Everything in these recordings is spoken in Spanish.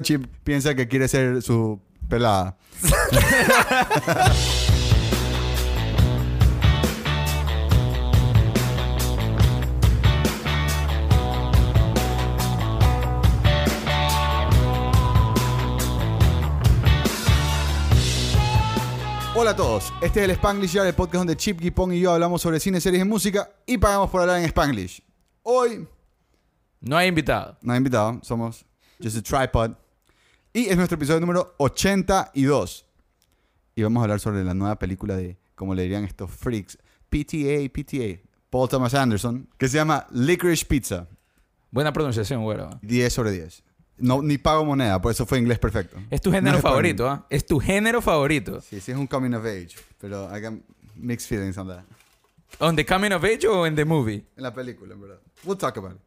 Chip piensa que quiere ser su pelada. Hola a todos, este es el Spanglish Yard, el podcast donde Chip, Gipong y yo hablamos sobre cine, series y música y pagamos por hablar en Spanglish. Hoy No hay invitado. no hay invitado, somos Just a Tripod. Y es nuestro episodio número 82. Y vamos a hablar sobre la nueva película de, como le dirían estos freaks, PTA, PTA, Paul Thomas Anderson, que se llama Licorice Pizza. Buena pronunciación, güero. 10 sobre 10. No, ni pago moneda, por eso fue inglés perfecto. Es tu No género es favorito. ¿ah? Es tu género favorito. Sí, sí es un coming of age, pero I got mixed feelings on that. ¿On the coming of age o en the movie? En la película, en verdad. We'll talk about it.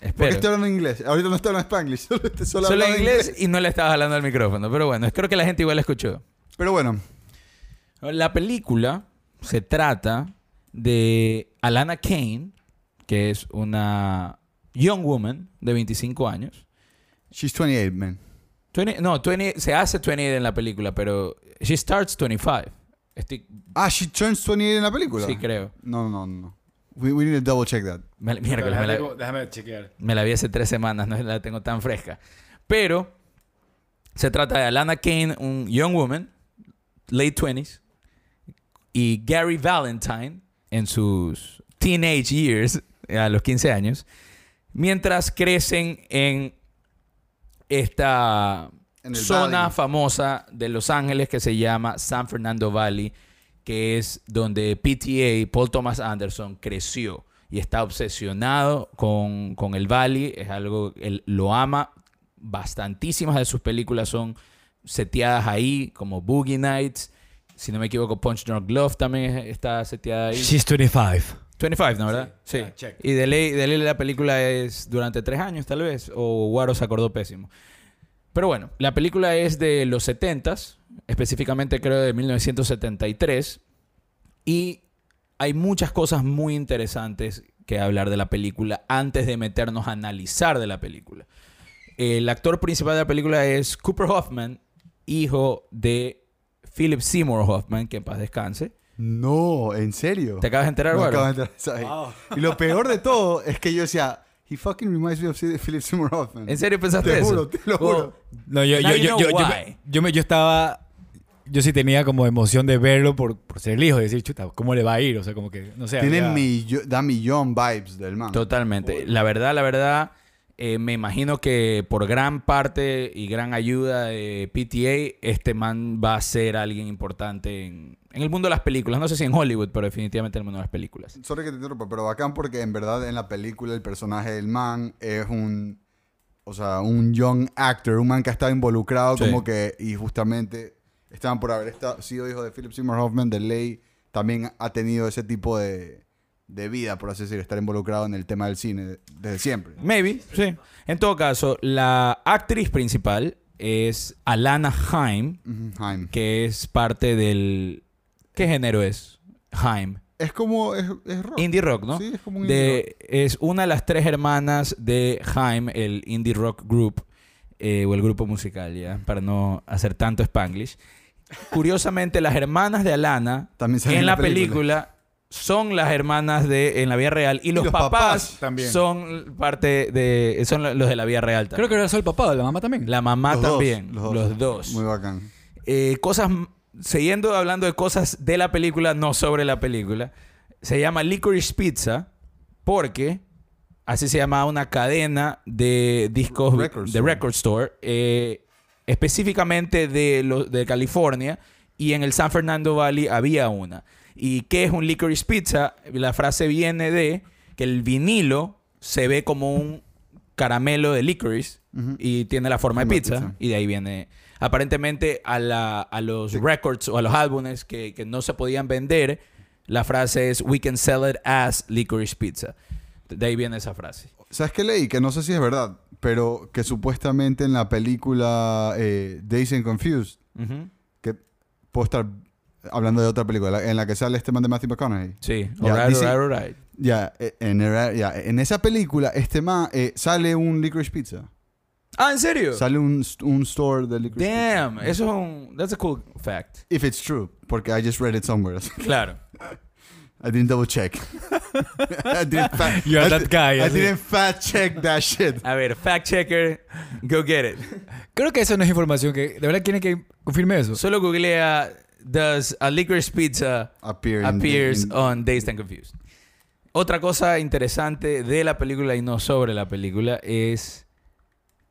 Porque Espero. estoy hablando inglés. Ahorita no estoy hablando Spanglish. Solo, solo Solo hablando inglés y no le estabas hablando al micrófono. Pero bueno, creo que la gente igual la escuchó. Pero bueno, La película se trata de Alana Kane, que es una young woman de 25 años. she's 28, man. 20 no, 20, se hace 28 en la película, pero she starts 25. Estoy, Ah, she turns 28 en la película. sí, creo. No, no, no. We, we need to double check that. Me- miércoles, me la- déjame, déjame chequear. Me la vi hace tres semanas, no la tengo tan fresca. Pero se trata de Alana Kane, un young woman, late 20s, y Gary Valentine en sus teenage years, a los 15 años, mientras crecen en esta En zona valley. famosa de Los Ángeles que se llama San Fernando Valley, que es donde PTA, Paul Thomas Anderson, creció y está obsesionado con, con el Valley. Es algo, él lo ama. Bastantísimas de sus películas son seteadas ahí, como Boogie Nights. Si no me equivoco, Punch Drunk Glove también es- está seteada ahí. She's 25. 25, ¿no? ¿Verdad? Sí, Sí. ya, check. Y de ley, de ley la película es durante tres años, tal vez. O Guaro se acordó pésimo. Pero bueno, la película es de los 70s, específicamente creo de 1973. Y hay muchas cosas muy interesantes que hablar de la película antes de meternos a analizar de la película. El actor principal de la película es Cooper Hoffman, hijo de Philip Seymour Hoffman, que en paz descanse. No, ¿en serio? ¿Te acabas de enterar, acabo de enterar. Y lo peor de todo es que yo decía, he fucking reminds me of Philip Seymour Hoffman. ¿En serio pensaste Te eso? juro, te lo juro. No, yo, yo, yo, yo, me- yo estaba. Yo sí tenía como emoción de verlo por, por ser el hijo, de decir, chuta, ¿cómo le va a ir? O sea, como que, no sé. Tiene había- millo- da millón vibes del man. Totalmente. La verdad, la verdad, eh, me imagino que por gran parte y gran ayuda de PTA, este man va a ser alguien importante en, en el mundo de las películas. No sé si en Hollywood, pero definitivamente en el mundo de las películas. Sorry que te interrumpa, pero bacán porque en verdad en la película el personaje del man es un, o sea, un young actor, un man que ha estado involucrado Sí. como que, y justamente estaban por haber estado, sido hijo de Philip Seymour Hoffman, de ley, también ha tenido ese tipo de, de vida, por así decirlo, estar involucrado en el tema del cine desde siempre. Maybe, sí. En todo caso, la actriz principal es Alana Haim, que es parte del... ¿Qué género es? Haim. Es como, es, es rock. Indie rock, ¿no? Sí, es como un indie de, es una de las tres hermanas de Haim, el indie rock group, eh, o el grupo musical, ya, para no hacer tanto spanglish. Curiosamente, las hermanas de Alana También salen en la película. son las hermanas de en la vida real y los, los papás, papás también. son parte de son los de la vida real también. Creo que era solo el papá o la mamá también. la mamá Los dos, también, los los dos. dos. Muy bacán. Eh, cosas, siguiendo hablando de cosas de la película, no sobre la película, se llama Licorice Pizza porque así se llamaba una cadena de discos Record de record store, eh, específicamente de, lo- de California y en el San Fernando Valley había una. ¿Y qué es un Licorice Pizza? La frase viene de que el vinilo se ve como un caramelo de licorice y tiene la forma de pizza. y de ahí viene aparentemente a, la- a los records o a los álbumes que, que no se podían vender la frase es we can sell it as licorice pizza de ahí viene esa frase ¿Sabes qué leí? Que no sé si es verdad, pero que supuestamente en la película eh, Days and Confused, Ujú. que puedo estar hablando de otra película, la- en la que sale este man de Matthew McConaughey. sí Ya, alright, dice- alright, alright. Ya, eh, en, ya, en esa película, este man eh, sale un licorice pizza. Ah, ¿en serio? Sale un, un store de licorice pizza. Damn, eso es un... That's a cool fact. If it's true, porque I just read it somewhere. Claro. I didn't double check. I didn't fact, You're I that di- guy, I así. didn't fact check that shit. A ver, fact checker, go get it. Creo que eso no es información que... ¿De verdad quieren que confirme eso? Solo googlea Does a licorice pizza Appear in- appears in- on Dazed and Confused? Otra cosa interesante de la película y no sobre la película es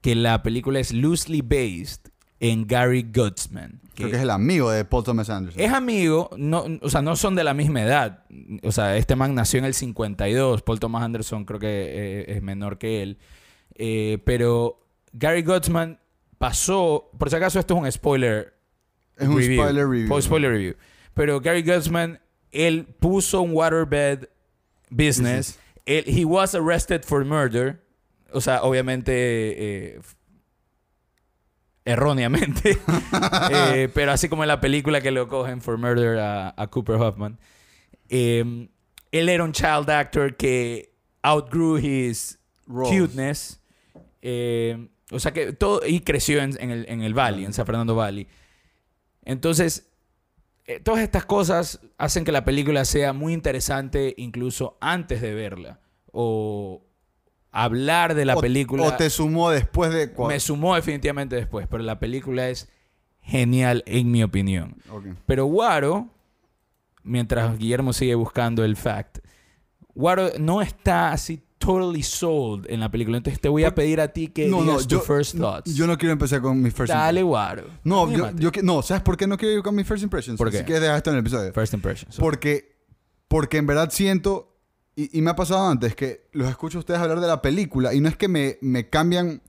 que la película es loosely based en Gary Gutzman. Que Creo que es el amigo de Paul Thomas Anderson. es amigo, no, o sea, no son de la misma edad. O sea, este man nació en el 52. Paul Thomas Anderson creo que eh, es menor que él. Eh, pero Gary Gutzman pasó. Por si acaso, esto es un spoiler. Es un review. spoiler review. Un spoiler review. Pero Gary Gutzman, él puso un waterbed business. Él- he was arrested for murder. O sea, obviamente. eh, erróneamente. Eh, pero así como en la película que lo cogen for murder a, a Cooper Hoffman. Eh, él era un child actor que outgrew his Roles. cuteness. Eh, o sea que todo. Y creció en, en el, en el Valley, en San Fernando Valley. Entonces, eh, todas estas cosas hacen que la película sea muy interesante incluso antes de verla. O hablar de la O- película. O te sumó después de... cua- Me sumó definitivamente después, pero la película es genial en mi opinión. Pero Waro, mientras Guillermo sigue buscando el fact, Waro no está así totally sold en la película. Entonces te voy a pedir a ti que No, no, digas yo, tu first thoughts. yo no quiero empezar con mis first Dale, Waro. No, yo, yo que- no, ¿sabes por qué no quiero ir con mis first impressions? ¿Por Así qué? que deja esto en el episodio. First impressions. Porque, porque en verdad siento, y, y me ha pasado antes, que los escucho a ustedes hablar de la película y no es que me, me cambian,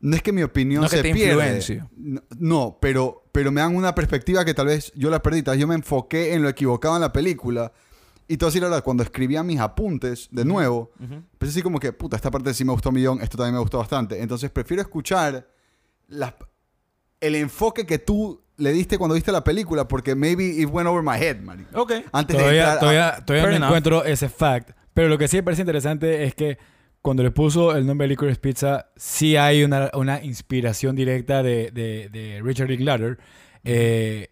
no es que mi opinión No que se te pierde. No, no, pero, pero me dan una perspectiva que tal vez yo la perdí. Tal vez yo me enfoqué en lo equivocado en la película. Y todo así, la verdad, cuando escribía mis apuntes de nuevo, Ujú. Pensé así como que, puta, esta parte sí me gustó un millón, esto también me gustó bastante. Entonces prefiero escuchar las- el enfoque que tú le diste cuando viste la película, porque maybe it went over my head, man. Ok. Antes de Todavía, entrar a- todavía, todavía no enough. encuentro ese fact. Pero lo que sí me parece interesante es que cuando le puso el nombre Licorice Pizza, sí hay una, una inspiración directa de, de, de Richard Linklater eh,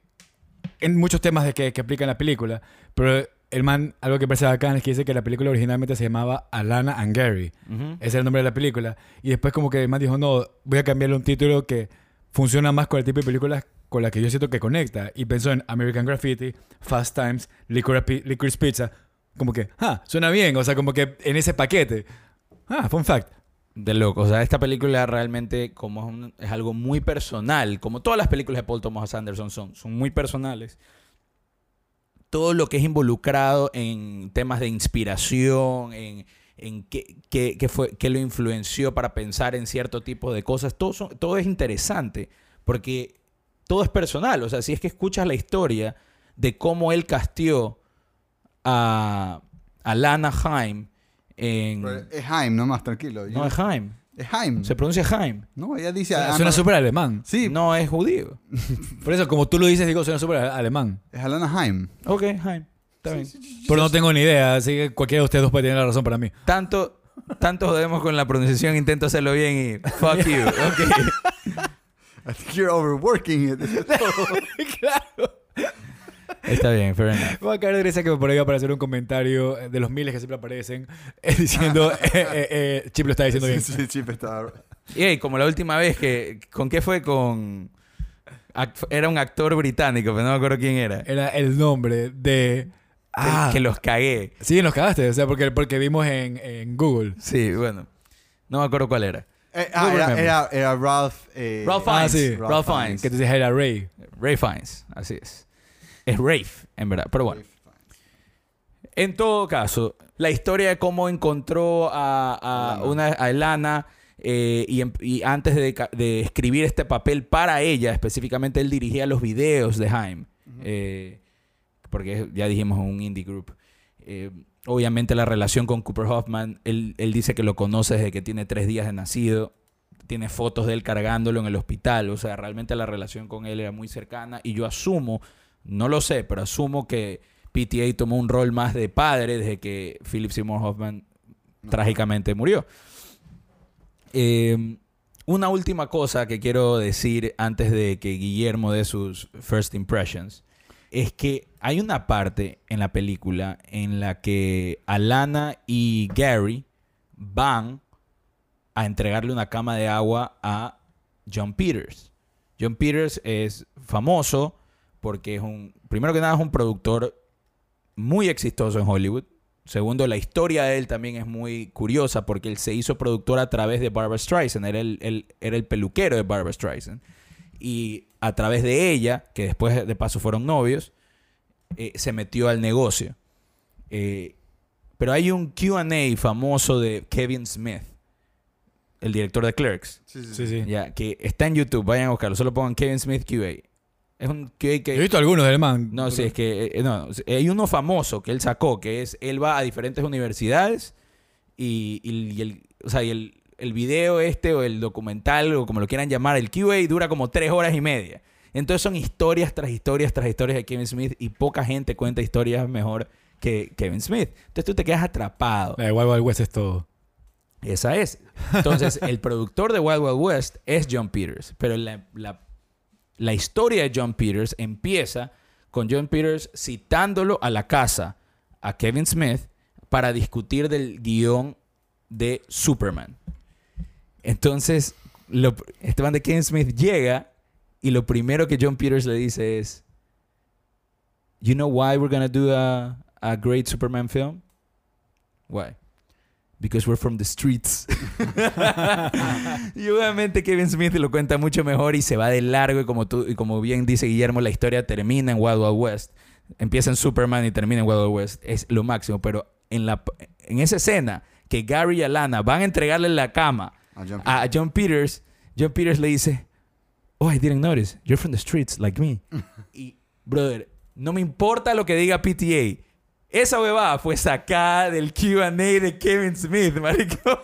en muchos temas de que, que aplica en la película. Pero el man, algo que parece bacán es que dice que la película originalmente se llamaba Alana and Gary. Ujú. Ese es el nombre de la película. Y después como que el man dijo, no, voy a cambiarle un título que funciona más con el tipo de películas con la que yo siento que conecta. Y pensó en American Graffiti, Fast Times, Licorice Pizza. Como que, ah, suena bien. O sea, como que en ese paquete. Ah, fun fact. De loco. O sea, esta película realmente como es, un- es algo muy personal, como todas las películas de Paul Thomas Anderson son, son muy personales. Todo lo que es involucrado en temas de inspiración, en, en qué, qué- qué fue, qué lo influenció para pensar en cierto tipo de cosas, todo, son- todo es interesante, porque todo es personal. O sea, si es que escuchas la historia de cómo él casteó a, a Lana Haim en... Pero Es Haim, nomás, tranquilo. No es Haim. Es Haim. Se pronuncia Haim. No, ella dice... Suena, suena no. súper alemán. Sí, No es judío. Por eso, como tú lo dices, digo, suena súper alemán. es Alana Haim. Ok, Haim. Está bien. Pero no tengo ni idea, así que cualquiera de ustedes dos puede tener la razón para mí. Tanto, tanto jodemos con la pronunciación, intento hacerlo bien y fuck you. Ok. I think you're overworking it. claro. Está bien, fair enough. Voy a caer de risa que por ahí va a aparecer un comentario de los miles que siempre aparecen eh, diciendo, eh, eh, eh, Chip lo está diciendo bien. Sí, sí, Chip está... Y hey, como la última vez que... ¿Con qué fue? Con... act- Era un actor británico, pero no me acuerdo quién era. Era el nombre de... Que- Ah, Que los cagué. sí, nos cagaste, o sea, porque, porque vimos en, en Google. Sí, bueno. No me acuerdo cuál era. Eh, ah, era, era, era Ralph... eh, Ralph Ah, Fiennes. sí. Ralph Ralph Fiennes. Que te decía era Ray. Ray Fiennes. Así es. Es Rafe, en verdad. Pero bueno. En todo caso, la historia de cómo encontró a, a Elana. una a Elana eh, y, em- y antes de, de escribir este papel para ella, específicamente él dirigía los videos de Haim, eh, porque ya dijimos un indie group. Eh, obviamente la relación con Cooper Hoffman, él, él dice que lo conoce desde que tiene tres días de nacido, tiene fotos de él cargándolo en el hospital, o sea, realmente la relación con él era muy cercana y yo asumo, no lo sé, pero asumo que PTA tomó un rol más de padre desde que Philip Seymour Hoffman trágicamente murió. Eh, una última cosa que quiero decir antes de que Guillermo dé sus first impressions es que hay una parte en la película en la que Alana y Gary van a entregarle una cama de agua a John Peters. John Peters es famoso porque es un, primero que nada es un productor muy exitoso en Hollywood. Segundo, la historia de él también es muy curiosa porque él se hizo productor a través de Barbara Streisand, era el, el- era el peluquero de Barbara Streisand. Y a través de ella, que después de paso fueron novios, eh, se metió al negocio. Eh, pero hay un QA famoso de Kevin Smith, el director de Clerks, Sí, sí, Sí, sí. ya, que está en YouTube, vayan a buscarlo, solo pongan Kevin Smith QA. Es un QA que... Yo he visto algunos del man. No, sí, es que eh, no, hay uno famoso que él sacó, que es, él va a diferentes universidades y, y- y el, o sea, y el, el video este o el documental o como lo quieran llamar, el QA dura como tres horas y media. Entonces son historias tras historias tras historias de Kevin Smith y poca gente cuenta historias mejor que Kevin Smith. Entonces tú te quedas atrapado. La de Wild Wild West es todo. Esa es. Entonces, el productor de Wild Wild West es John Peters. Pero la, la- la historia de John Peters empieza con John Peters citándolo a la casa a Kevin Smith para discutir del guion de Superman. Entonces, lo, este man de Kevin Smith llega y lo primero que John Peters le dice es: You know why we're gonna do a, a great Superman film? Why? Because we're from the streets. y obviamente Kevin Smith lo cuenta mucho mejor y se va de largo. Y como, tú, y como bien dice Guillermo, la historia termina en Wild Wild West. Empieza en Superman y termina en Wild Wild West. Es lo máximo. Pero en, la, en esa escena que Gary y Alana van a entregarle la cama A John a John Peters, John Peters le dice, Oh, I didn't notice. You're from the streets like me. y, brother, no me importa lo que diga PTA. Esa huevada fue sacada del Q&A de Kevin Smith, marico.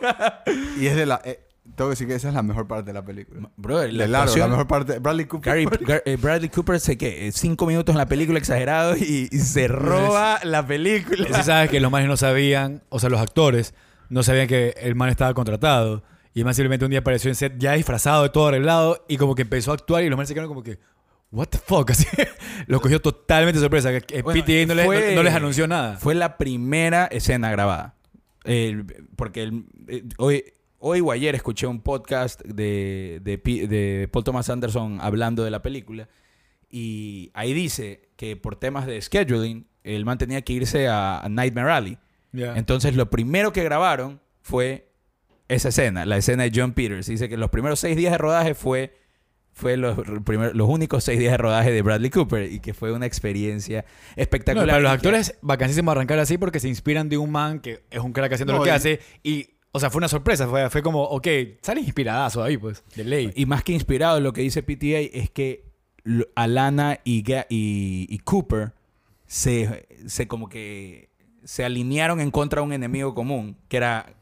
Y es de la... eh, tengo que decir que esa es la mejor parte de la película. brother, de largo, la mejor parte. Bradley Cooper. Gary- Gar- eh, Bradley Cooper se que cinco minutos en la película exagerado y, y se roba la película. Sí sabes que los manes no sabían, o sea, los actores no sabían que el man estaba contratado. Y más simplemente un día apareció en set ya disfrazado de todo arreglado y como que empezó a actuar y los manes se quedaron como que, what the fuck, así. Los cogió totalmente de sorpresa. Bueno, PTA no, les- fue- no- no les anunció nada. Fue la primera escena grabada. Porque el- eh, hoy, hoy o ayer escuché un podcast de, de, Paul Thomas Anderson hablando de la película. Y ahí dice que por temas de scheduling, el man tenía que irse a, a Nightmare Alley. Entonces lo primero que grabaron fue esa escena, la escena de John Peters. Dice que los primeros seis días de rodaje fue, fue los, primer- los únicos seis días de rodaje de Bradley Cooper y que fue una experiencia No, espectacular. para los actores, vacancísimo arrancar así porque se inspiran de un man que es un crack haciendo No, lo que y- hace. Y, o sea, fue una sorpresa. Fue, fue como, ok, sale inspiradazo ahí, pues, de ley. Y más que inspirado, lo que dice PTA es que Alana y, Ga- y, y Cooper se, se como que se alinearon en contra de un enemigo común, que era,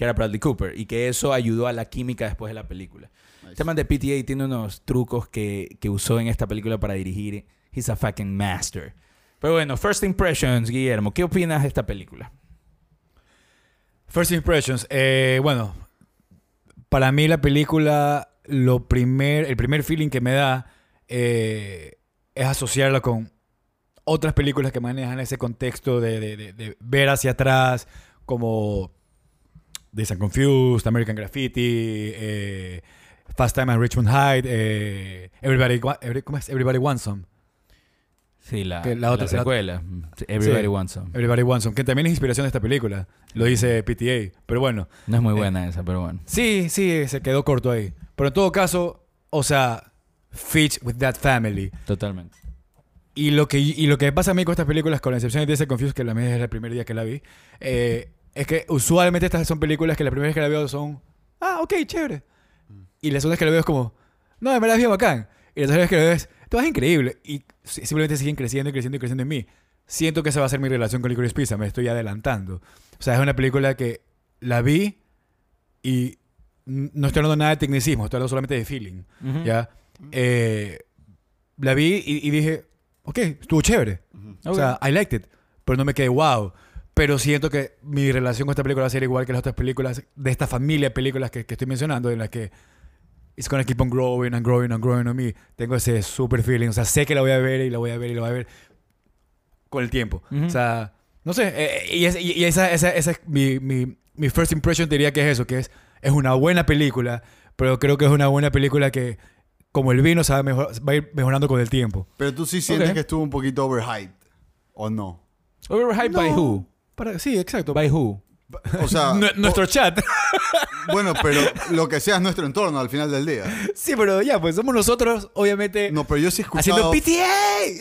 que era Bradley Cooper, y que eso ayudó a la química después de la película. Este man de PTA tiene unos trucos que, que usó en esta película para dirigir. He's a fucking master. Pero bueno, first impressions, Guillermo, ¿qué opinas de esta película? First Impressions. eh, bueno, para mí la película, lo primer, el primer feeling que me da eh, es asociarla con otras películas que manejan ese contexto de, de- de- de ver hacia atrás, como Days and Confused, American Graffiti, eh, Fast Time at Richmond Hyde, eh, Everybody, Every- ¿cómo es? Everybody Wants Some. Sí, la, Que la otra- la- secuela. Everybody Sí. Wants Some. Everybody Wants Some, que también es inspiración de esta película. Lo dice PTA. Pero bueno, No es muy Eh, buena esa, pero bueno. Sí, sí, se quedó corto ahí. Pero en todo caso, o sea, Fitch with that family. Totalmente. Y lo que, y lo que pasa a mí con estas películas, con la excepción de and Confused, que la es el primer día que la vi, eh, es que usualmente estas son películas que la primera vez que la veo son, ah, ok, chévere. Y la segunda vez que la veo es como, no, me la vi bacán. Y la tercera vez que la veo es, todo es increíble. Y si- simplemente siguen creciendo y creciendo y creciendo en mí. Siento que esa va a ser mi relación con Licorice Pizza, me estoy adelantando. O sea, es una película que la vi y no estoy hablando nada de tecnicismo, estoy hablando solamente de feeling. ¿ya? Eh, la vi y, y dije, ok, estuvo chévere. O sea, I liked it. Pero no me quedé wow. Pero siento que mi relación con esta película va a ser igual que las otras películas de esta familia de películas que, que estoy mencionando, en las que it's gonna keep on growing and growing and growing on me. Tengo ese super feeling. O sea, sé que la voy a ver y la voy a ver y la voy a ver con el tiempo. O sea, no sé. eh, y, es- y- y esa, esa, esa es mi, mi, mi first impression diría que es eso, que es, es una buena película, pero creo que es una buena película que, como el vino, se va, a mejor- va a ir mejorando con el tiempo. Pero tú sí sientes que estuvo un poquito overhyped. ¿O no? Overhyped by No. who? Para, sí, exacto. By who? O sea, Nue- nuestro chat. bueno, pero lo que sea es nuestro entorno al final del día. sí, pero ya, pues somos nosotros, obviamente, No, pero yo sí he escuchado... haciendo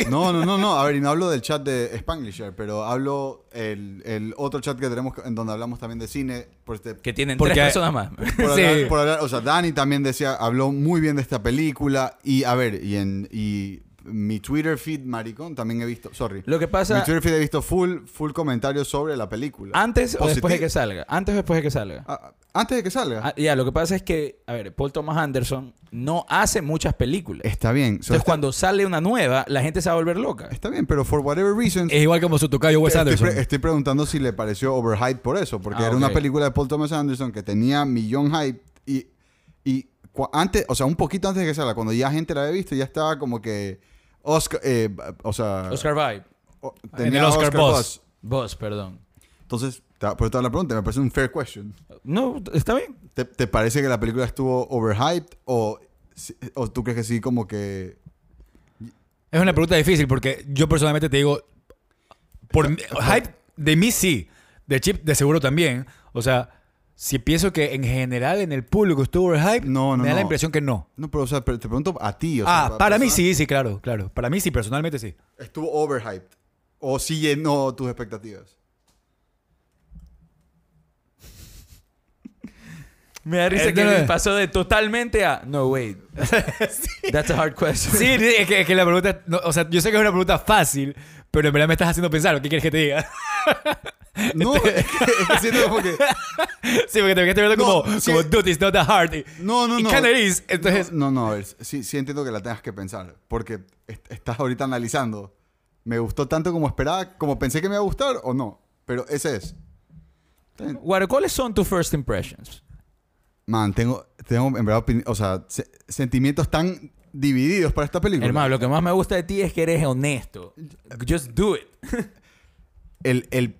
PTA. No, no, no, no. A ver, y no hablo del chat de Spanglisher, pero hablo el, el otro chat que tenemos en donde hablamos también de cine. Por este, Que tienen Porque- tres personas más. por, Sí. hablar, por hablar- o sea, Dani también decía, habló muy bien de esta película. Y a ver, y en y mi Twitter feed, maricón, también he visto, sorry. Lo que Mi pasa Twitter feed he visto full, full comentarios sobre la película. antes o después de que salga. Antes o después de que salga. Ah, antes de que salga. Ah, ya, lo que pasa es que, a ver, Paul Thomas Anderson no hace muchas películas. Está bien. so, Entonces, está, cuando sale una nueva, la gente se va a volver loca. está bien, pero for whatever reason, Es igual como su tocayo Wes estoy, Anderson. pre- estoy preguntando si le pareció overhyped por eso, porque Ah, era una película de Paul Thomas Anderson que tenía millón hype y, y antes, o sea, un poquito antes de que salga, cuando ya gente la había visto, ya estaba como que Oscar, eh, o sea, Oscar Vibe. o- En el Oscar buzz. Vos, perdón. Entonces, por toda la pregunta, me parece un fair question. No, está bien. ¿Te, te parece que la película estuvo overhyped o, o tú crees que sí como que Es una pregunta difícil porque yo personalmente te digo, por hype de mí sí, de Chip de seguro también. O sea, si pienso que en general en el público estuvo overhype, No, no, me da la impresión que no. no, pero o sea, te pregunto a ti, o sea, ah, pa- para mí sí, sí, claro, claro. Para mí sí, personalmente sí. estuvo overhyped o sí llenó tus expectativas. Me da risa Eh, que no, pasó de totalmente a no, wait. That's a hard question. Sí, es que, es que la pregunta, no, o sea, yo sé que es una pregunta fácil, pero en verdad me estás haciendo pensar, ¿qué quieres que te diga? No, es que, es que siento como que sí, porque te quedaste viendo No, como, sí. como, dude, it's not that hard. Y, no, no, no. kinda is. Entonces, No, no, a ver, sí, sí entiendo que la tengas que pensar, porque est- estás ahorita analizando. ¿Me gustó tanto como esperaba, como pensé que me iba a gustar o no? Pero ese es. Guaro, ¿cuáles son tus first impressions? Man, tengo, tengo en verdad, o sea, se- sentimientos tan divididos para esta película. Hermano, lo que más me gusta de ti es que eres honesto. Just do it. el, el-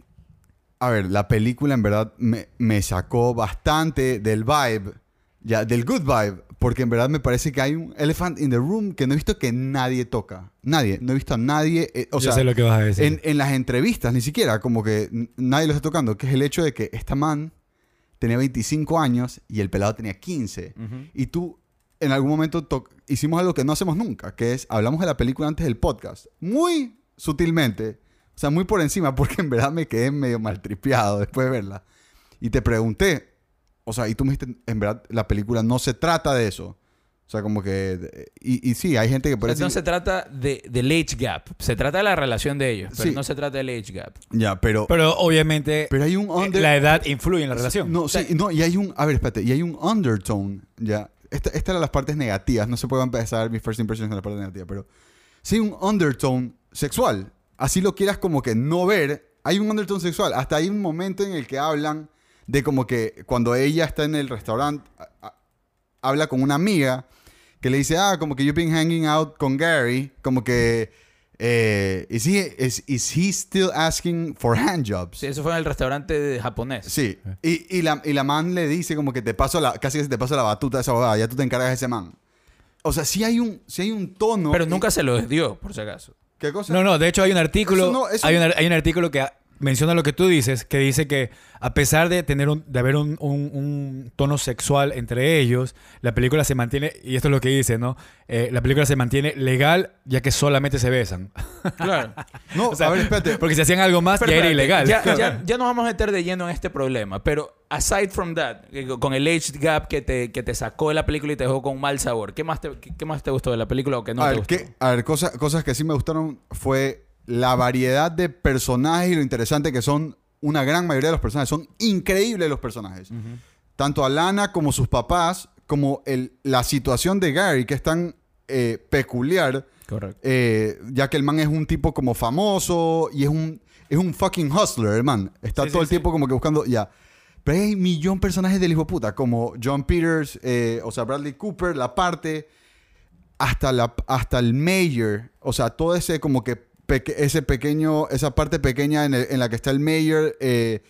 a ver, la película en verdad me, me sacó bastante del vibe, ya, del good vibe, porque en verdad me parece que hay un elephant in the room que no he visto que nadie toca. Nadie, no he visto a nadie, eh, o yo sea, sé lo que vas a decir. en, en las entrevistas ni siquiera, como que nadie lo está tocando, que es el hecho de que esta man tenía 25 años y el pelado tenía 15. Y tú, en algún momento, to- hicimos algo que no hacemos nunca, que es, hablamos de la película antes del podcast. Muy sutilmente, o sea, muy por encima, porque en verdad me quedé medio maltripeado después de verla. Y te pregunté, o sea, y tú me dijiste, en verdad, la película no se trata de eso. O sea, como que... Y, y sí, hay gente que puede no se trata de, del age gap. Se trata de la relación de ellos, pero Sí. no se trata del age gap. Ya, pero... Pero obviamente Pero hay un eh, under... la edad influye en la relación. No, sí, no, y hay un, a ver, espérate, y hay un undertone, ya. Esta, esta era las partes negativas, no se puede empezar mis first impressions en la parte negativa, pero sí un undertone sexual. Así lo quieras como que no ver, hay un undertone sexual. Hasta hay un momento en el que hablan de como que cuando ella está en el restaurante, habla con una amiga que le dice, ah, como que you've been hanging out con Gary, como que, eh, is, he, is, is he still asking for handjobs? Sí, eso fue en el restaurante de japonés. Sí. Y, y, la, y la man le dice como que te paso la, casi que te paso la batuta a esa abogada, ya tú te encargas de ese man. O sea, sí hay un, sí hay un tono. Pero y- nunca se lo dio, por si acaso. ¿Qué cosa? No, no, de hecho hay un artículo, Eso no, eso- hay, un, hay un artículo que menciona lo que tú dices, que dice que a pesar de tener un, de haber un, un- un tono sexual entre ellos, la película se mantiene, y esto es lo que dice, ¿no? Eh, la película se mantiene legal ya que solamente se besan. Claro. No, O sea, a ver, espérate. Porque si hacían algo más, Pero ya era ilegal. Ya, Claro. ya- ya nos vamos a meter de lleno en este problema. Pero aside from that, que con el age gap que te, que te sacó de la película y te dejó con un mal sabor, ¿qué más te, qué, qué más te gustó de la película o que no a te ver, gustó? ¿qué- a ver, cosa- cosas que sí me gustaron fue la variedad de personajes y lo interesante que son una gran mayoría de los personajes. Son increíbles los personajes. Tanto Alana como sus papás, como el, la situación de Gary, que es tan eh, peculiar. Correcto. Eh, ya que el man es un tipo como famoso y es un, es un fucking hustler, el man. Está Sí, todo sí, el sí. tiempo como que buscando, ya. Pero hay un millón de personajes del hijo de puta, como John Peters, eh, o sea, Bradley Cooper, la parte, hasta, la, hasta el mayor, o sea, todo ese como que peque- ese pequeño, esa parte pequeña en, el- en la que está el mayor, eh,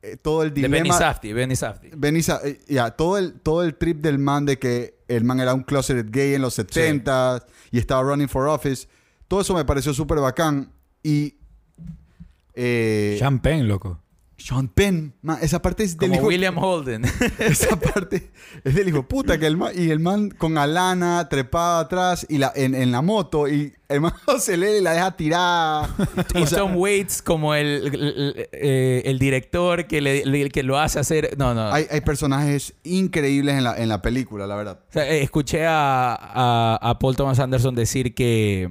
eh, todo el De Benny dilema. Safdie, Benny Safdie. Benny Sa- eh, ya, todo, el, todo el trip del man de que el man era un closeted gay en los 70 y estaba running for office. Todo eso me pareció súper bacán. Y. Eh, Champagne, loco. Sean Penn, man, esa parte es del Como hijo William Holden. Esa parte es del hijo puta que el man, y el man con Alana trepada atrás y la, en, en la moto y el man se lee y la deja tirada. y O sea, Tom Waits como el, el, el- eh, el director que, le, le- que lo hace hacer... No, no. hay, hay personajes increíbles en la, en la película, la verdad. O sea, eh, escuché a, a- a Paul Thomas Anderson decir que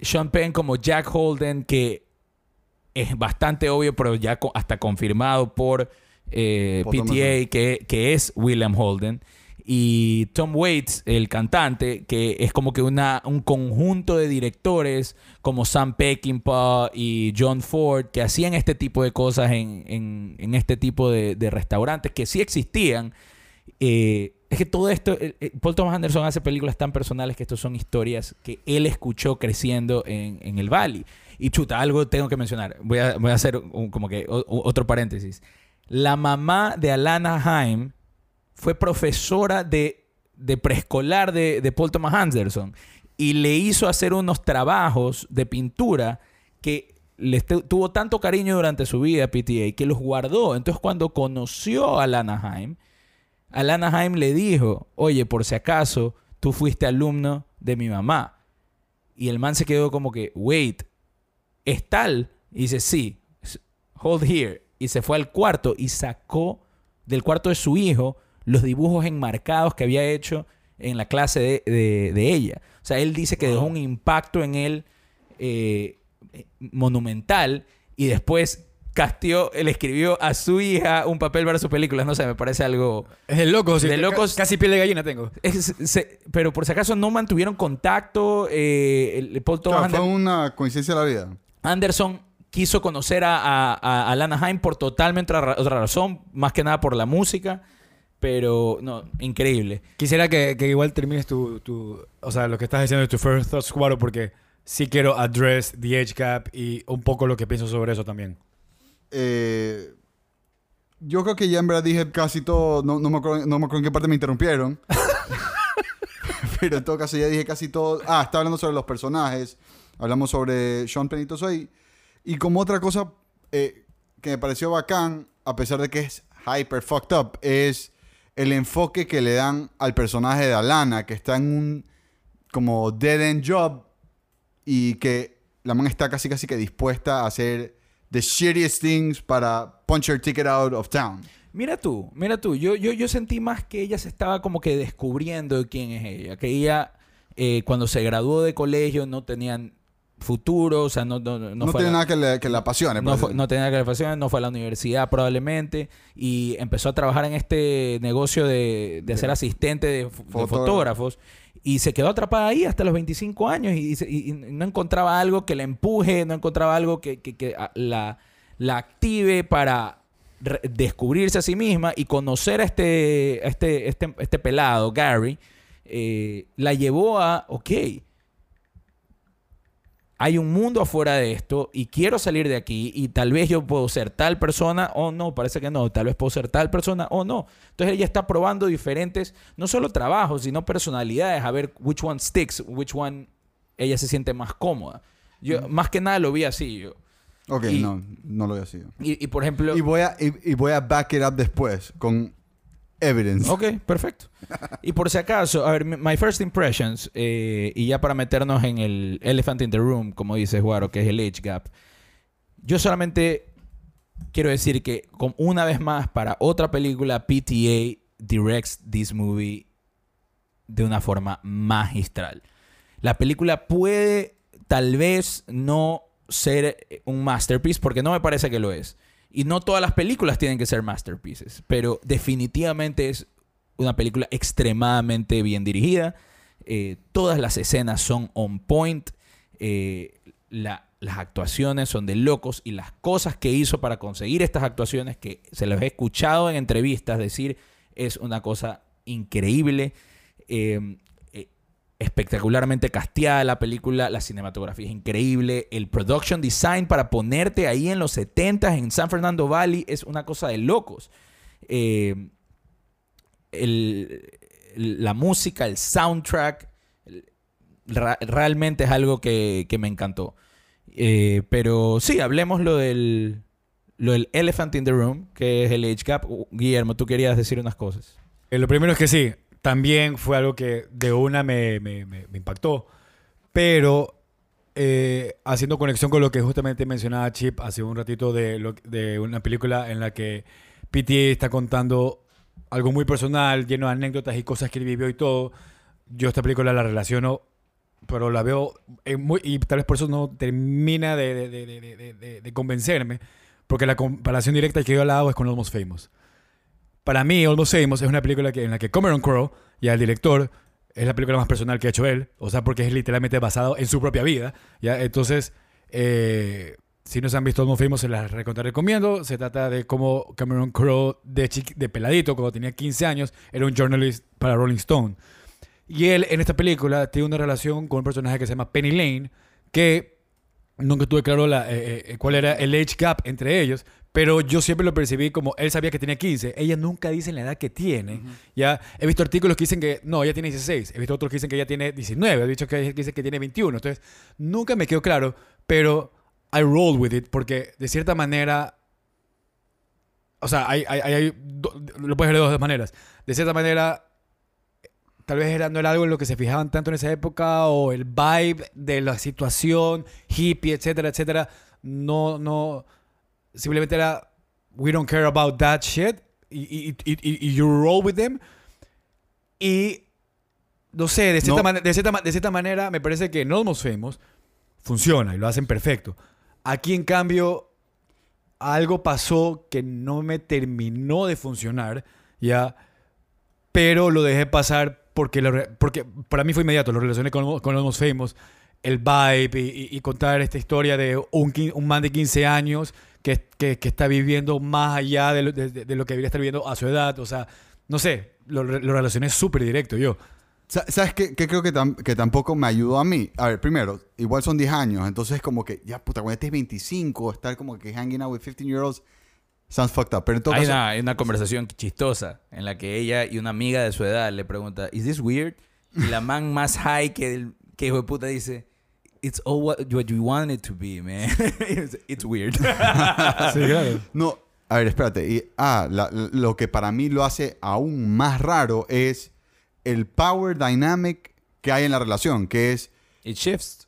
Sean Penn como Jack Holden, que es bastante obvio, pero ya hasta confirmado por eh, PTA, que, que es William Holden. Y Tom Waits, el cantante, que es como que una, un conjunto de directores como Sam Peckinpah y John Ford, que hacían este tipo de cosas en, en- en este tipo de, de restaurantes, que sí existían, eh, es que todo esto, eh, eh, Paul Thomas Anderson hace películas tan personales que estos son historias que él escuchó creciendo en, el Valley. Y chuta, algo tengo que mencionar. Voy a, hacer como que otro paréntesis. La mamá de Alana Haim fue profesora de, preescolar de, Paul Thomas Anderson y le hizo hacer unos trabajos de pintura que le tuvo tanto cariño durante su vida PTA que los guardó. Entonces cuando conoció a Alana Haim, Alana Haim le dijo, oye, por si acaso, tú fuiste alumno de mi mamá. Y el man se quedó como que, wait, ¿es tal? Y dice, sí, hold here. Y se fue al cuarto y sacó del cuarto de su hijo los dibujos enmarcados que había hecho en la clase de, de- de ella. O sea, él dice que dejó un impacto en él eh, monumental y después castió, le escribió a su hija un papel para sus películas. No sé, me parece algo... Es de locos. De ca- locos- Casi piel de gallina tengo. Es- se- pero por si acaso no mantuvieron contacto. eh, el- Paul Thomas Claro, fue una coincidencia de la vida. Anderson quiso conocer a, a, a- a Lana Haim por totalmente otra, ra- otra razón, más que nada por la música. Pero, no, increíble. Quisiera que, que igual termines tu, tu... O sea, lo que estás diciendo de tu First Thought Squad porque sí quiero address the age gap y un poco lo que pienso sobre eso también. Eh, yo creo que ya en verdad dije casi todo. No, no me, acuerdo, no me acuerdo en qué parte me interrumpieron. Pero en todo caso ya dije casi todo. Ah, estaba hablando sobre los personajes. Hablamos sobre Sean Penn y todo eso. Y, y como otra cosa eh, que me pareció bacán, a pesar de que es hyper fucked up, es el enfoque que le dan al personaje de Alana, que está en un como dead end job y que la man está casi casi que dispuesta a hacer the shittiest things para punch her ticket out of town. Mira tú, mira tú. Yo, yo, yo sentí más que ella se estaba como que descubriendo de quién es ella. Que ella, eh, cuando se graduó de colegio, no tenían futuro. O sea, no, no, no No, fue tiene la- nada que le, que le apasione. No, pues. fue- no tenía calificaciones, no fue a la universidad probablemente y empezó a trabajar en este negocio de, de ser asistente de, fo- de Fotógrafo. fotógrafos y se quedó atrapada ahí hasta los 25 años y, no encontraba algo que la empuje, no encontraba algo que, ah, la, active para descubrirse a sí misma y conocer a este, este, este, este pelado, Gary, eh, la llevó a, ok, hay un mundo afuera de esto y quiero salir de aquí y tal vez yo puedo ser tal persona o no, parece que no, tal vez puedo ser tal persona o no. Entonces ella está probando diferentes, no solo trabajos, sino personalidades, a ver which one sticks, which one ella se siente más cómoda. Yo más que nada lo vi así. Yo. Ok, y- no, no lo voy a decir. Y, y, por ejemplo... Y voy, a, y, y voy a back it up después con evidence. Ok, perfecto. Y por si acaso, a ver, my first impressions, eh, y ya para meternos en el elephant in the room, como dices, Guaro, que es el age gap. Yo solamente quiero decir que, una vez más, para otra película, PTA directs this movie de una forma magistral. La película puede, tal vez, no ser un masterpiece, porque no me parece que lo es. Y no todas las películas tienen que ser masterpieces, pero definitivamente es una película extremadamente bien dirigida. Eh, todas las escenas son on point. Eh, la las actuaciones son de locos y las cosas que hizo para conseguir estas actuaciones, que se las he escuchado en entrevistas decir, es una cosa increíble. Eh, espectacularmente casteada la película, la cinematografía es increíble, el production design para ponerte ahí en los 70 en San Fernando Valley es una cosa de locos. Eh, la música, el soundtrack, realmente es algo que, que me encantó. Eh, pero sí, hablemos lo del, lo del elephant in the room, que es el age gap. Guillermo, tú querías decir unas cosas. Eh, lo primero es que sí, también fue algo que de una me, impactó, pero eh, haciendo conexión con lo que justamente mencionaba Chip hace un ratito de, una película en la que PTA está contando algo muy personal, lleno de anécdotas y cosas que él vivió y todo. Yo esta película la relaciono, pero la veo en muy, y tal vez por eso no termina de convencerme, porque la comparación directa que yo la hago es con Almost Famous. Para mí, Almost Famous es una película que, en la que Cameron Crowe, ya el director, es la película más personal que ha hecho él. O sea, porque es literalmente basado en su propia vida. ¿ya? Entonces, eh, si no se han visto Almost Famous, se las recomiendo. Se trata de cómo Cameron Crowe, de, de peladito, cuando tenía 15 años, era un journalist para Rolling Stone. Y él, en esta película, tiene una relación con un personaje que se llama Penny Lane, que nunca tuve claro la, eh, eh, cuál era el age gap entre ellos, pero yo siempre lo percibí como él sabía que tenía 15. Ella nunca dice la edad que tiene. Ya he visto artículos que dicen que no, ella tiene 16. He visto otros que dicen que ella tiene 19. He visto que dicen que tiene 21. Entonces, nunca me quedó claro, pero I roll with it porque de cierta manera o sea, hay, hay, hay- lo puedes ver de dos maneras. De cierta manera, tal vez era, no era algo en lo que se fijaban tanto en esa época o el vibe de la situación, hippie, etcétera, etcétera. No, no, simplemente era, we don't care about that shit y, y, y, y- you roll with them. Y, no sé, de cierta, No. de cierta, de cierta manera me parece que en Almost Famous funciona y lo hacen perfecto. Aquí, en cambio, algo pasó que no me terminó de funcionar, ya, pero lo dejé pasar porque, porque para mí fue inmediato, lo relacioné con, con Almost Famous, el vibe y, y- y contar esta historia de un, un man de 15 años que, que- que está viviendo más allá de lo, de- de- lo que debería estar viviendo a su edad, o sea, no sé, lo, lo relacioné súper directo yo. Sa- ¿Sabes qué, qué creo que, tam- que tampoco me ayudó a mí? A ver, primero, igual son 10 años, entonces como que, ya puta, cuando estés 25, estar como que hanging out with 15 year olds, sounds fucked up. Pero en todo Hay caso, una, hay una conversación chistosa en la que ella y una amiga de su edad le pregunta, ¿Is this weird? Y la man más high que, el, que hijo de puta dice, It's all what, what you want it to be, man. It's weird. Sí, claro. No, a ver, espérate. Y, ah, la- lo que para mí lo hace aún más raro es el power dynamic que hay en la relación, que es, It shifts.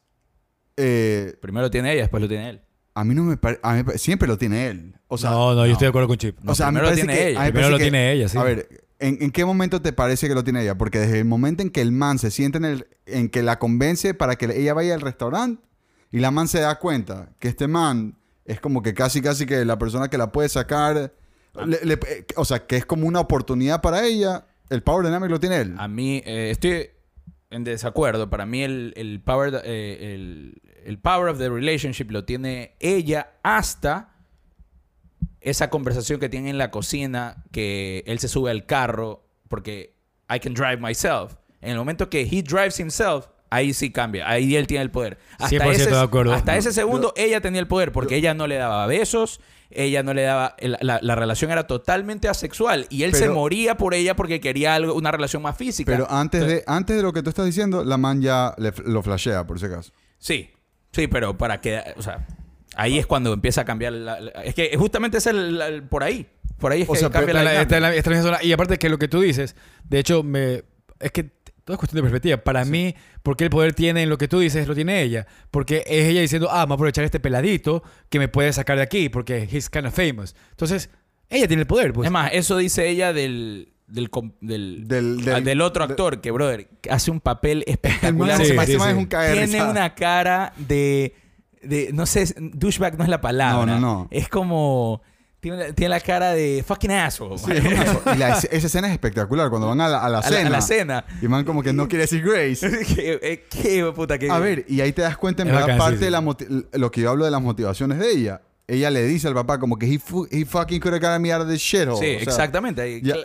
eh, Primero lo tiene ella, después lo tiene él. A mí no me parece, siempre lo tiene él. O sea, no, no, yo estoy de acuerdo con Chip. No, o sea, a mí primero lo tiene que- ella. a mí Primero lo que- tiene ella, sí. A ver, ¿en, en qué momento te parece que lo tiene ella? Porque desde el momento en que el man se siente en, el, en que la convence para que ella vaya al restaurante y la man se da cuenta que este man es como que casi, casi que la persona que la puede sacar, le- le- eh, o sea, que es como una oportunidad para ella, el power dynamic lo tiene él. A mí, eh, estoy en desacuerdo. Para mí el, el power, eh, el, el power of the relationship lo tiene ella hasta esa conversación que tiene en la cocina, que él se sube al carro porque I can drive myself. En el momento que he drives himself, ahí sí cambia. Ahí él tiene el poder. 100% ese, de acuerdo. hasta No, ese segundo ella tenía el poder porque ella no le daba besos, ella no le daba... la, la relación era totalmente asexual y él se moría por ella porque quería algo, una relación más física. Pero antes de, antes de lo que tú estás diciendo, la man ya le- lo flashea, por si acaso. Sí, sí, pero para que, o sea, ahí es cuando empieza a cambiar. la- la- es que justamente es el, la- el- por ahí, por ahí es O que sea, cambia la, está en la- está en dinámica. la- está en la misma zona. Y aparte que lo que tú dices, de hecho, me es que todo es cuestión de perspectiva. Para mí, porque el poder tiene en lo que tú dices, lo tiene ella. Porque es ella diciendo, ah, vamos a aprovechar este peladito que me puede sacar de aquí porque he's kind of famous. Entonces, ella tiene el poder, pues. Es más, eso dice ella del del, del, Del- ah, del- del otro de- actor, que brother, que hace un papel El espectacular. Sí, sí, sí. es un caer tiene una cara de, de, no sé, douchebag no es la palabra. No, no, no. Es como, Tiene, tiene la cara de fucking asshole. Sí. Y la- esa escena es espectacular cuando van a la, a la a, la, cena. a la cena. Y man como que no quiere decir Grace. qué, qué puta que... A ver, y ahí te das cuenta en verdad bacán, sí, parte sí. de la lo que yo hablo de las motivaciones de ella. Ella le dice al papá como que he, he fucking could have gotten me out of this shithole. Sí, O sea, exactamente. Ahí- ya-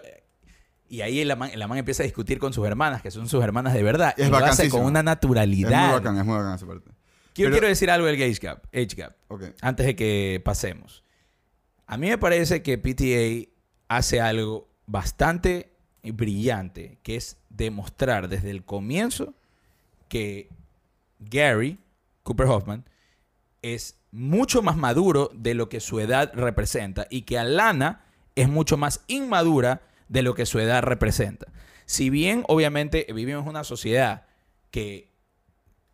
Y ahí la man, la man empieza a discutir con sus hermanas, que son sus hermanas de verdad. Es y lo hace con una Es naturalidad. muy bacán, es muy bacán esa parte. Yo Pero- quiero decir algo del Age Gap, age gap antes de que pasemos. A mí me parece que PTA hace algo bastante brillante, que es demostrar desde el comienzo que Gary, Cooper Hoffman, es mucho más maduro de lo que su edad representa y que Alana es mucho más inmadura de lo que su edad representa. Si bien, obviamente, vivimos en una sociedad que,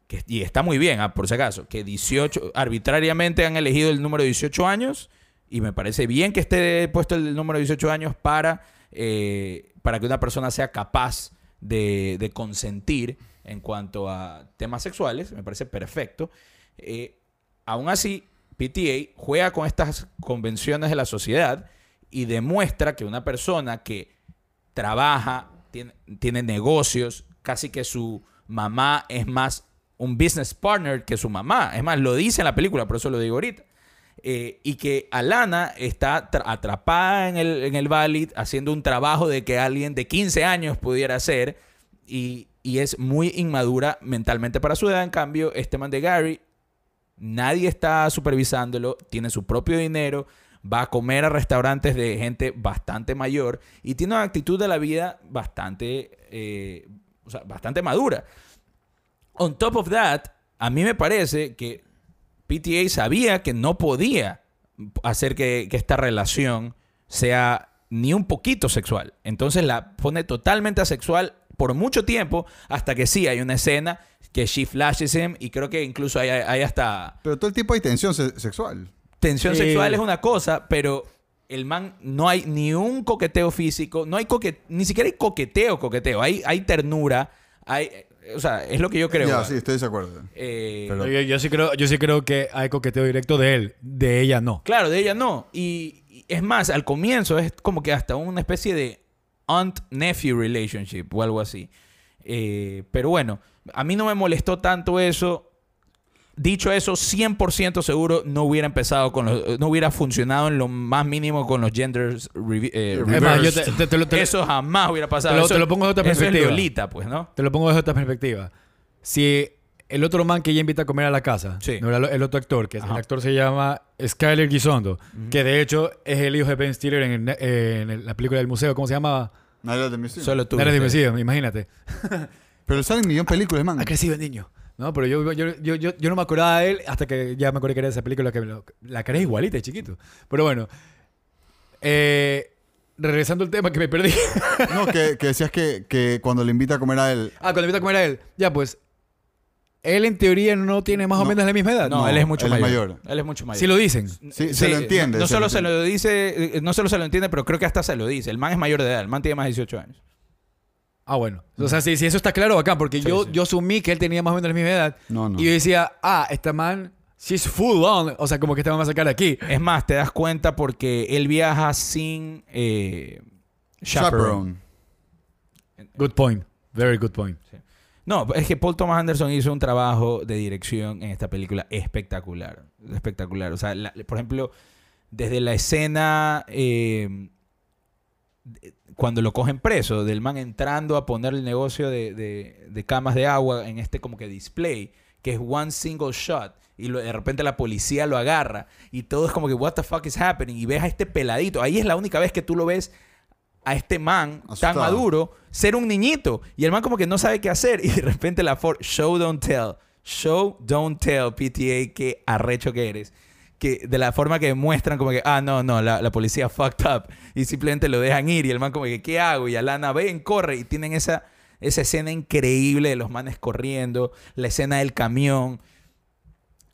que- y está muy bien, ah, por si acaso, que 18, arbitrariamente han elegido el número de 18 años y me parece bien que esté puesto el número de 18 años para, eh, para que una persona sea capaz de, de consentir en cuanto a temas sexuales, me parece perfecto. Eh, aún así, PTA juega con estas convenciones de la sociedad y demuestra que una persona que trabaja, tiene, tiene negocios, casi que su mamá es más un business partner que su mamá. Es más, lo dice en la película, por eso lo digo ahorita. Eh, y que Alana está tra- atrapada en el, en el haciendo un trabajo de que alguien de 15 años pudiera hacer y, y es muy inmadura mentalmente para su edad. En cambio, este man de Gary, nadie está supervisándolo, tiene su propio dinero, va a comer a restaurantes de gente bastante mayor y tiene una actitud de la vida bastante, eh, o sea, bastante madura. On top of that, a mí me parece que PTA sabía que no podía hacer que, que esta relación sea ni un poquito sexual. Entonces la pone totalmente asexual por mucho tiempo hasta que sí hay una escena que she flashes him y creo que incluso hay, hay hasta Pero todo el tiempo hay tensión se- sexual. Tensión Sí. sexual es una cosa, pero el man no hay ni un coqueteo físico, no hay coque, ni siquiera hay coqueteo, coqueteo, hay, hay ternura, hay, o sea, es lo que yo creo. ya, sí, estoy de acuerdo. Eh, Pero- Yo, yo sí creo, yo sí creo que hay coqueteo directo de él. De ella no. Claro, de ella no. Y, y es más, al comienzo es como que hasta una especie de aunt-nephew relationship o algo así. Eh, pero bueno, a mí no me molestó tanto eso. Dicho eso, 100% seguro no hubiera empezado con los... No hubiera funcionado en lo más mínimo con los genders revi- eh, reversed. te- te te eso jamás hubiera pasado. te lo- Eso- te lo pongo de otra eso es perspectiva. Lolita, pues, ¿no? te lo pongo desde otra perspectiva. Si el otro man que ella invita a comer a la casa, Sí. no era lo- el otro actor, que el actor se llama Skyler Gisondo, que de hecho es el hijo de Ben Stiller en, el- en la película del museo, ¿cómo se llama? Nadie de Museum. Solo tú. Viste. Dimensión, imagínate. Pero salen millón de películas, man. Ha crecido el niño. No, pero yo, yo, yo, yo, yo no me acordaba de él hasta que ya me acordé que era esa película que me lo- la cara es igualita, es chiquito. Pero bueno. Eh, regresando al tema que me perdí. No, que, que decías que, que cuando le invita a comer a él. ah, cuando invita a comer a él. Ya, pues. Él en teoría no tiene más o No. menos la misma edad. No, No, él es mucho él es mayor. mayor. Él es mucho mayor. Sí lo dicen. Sí, se lo entiende, No, no se solo lo se lo dice, eh, no solo se lo entiende, pero creo que hasta se lo dice. El man es mayor de edad, el man tiene más de 18 años. Ah, bueno. O sea, si, si eso está claro acá, porque Sí, yo, sí. yo asumí que él tenía más o menos la misma edad. No, no. Y yo decía, ah, esta man, she's full on. O sea, como que esta man va a sacar aquí. Es más, te das cuenta porque él viaja sin eh, chaperone. Chaperone. Good point. Very good point. No, es que Paul Thomas Anderson hizo un trabajo de dirección en esta película espectacular. Espectacular. O sea, la- por ejemplo, desde la escena eh, cuando lo cogen preso, del man entrando a poner el negocio de, de- de camas de agua en este como que display, que es one single shot, y lo- de repente la policía lo agarra, y todo es como que, what the fuck is happening, y ves a este peladito. Ahí es la única vez que tú lo ves a este man tan maduro ser un niñito. Y el man como que no sabe qué hacer. Y de repente la for show don't tell. Show don't tell, PTA, qué arrecho que eres. Que de la forma que muestran como que, ah, no, no, la, la policía fucked up. Y simplemente lo dejan ir. Y el man como que, ¿qué hago? Y Alana, ven, corre. Y tienen esa, esa escena increíble de los manes corriendo. La escena del camión.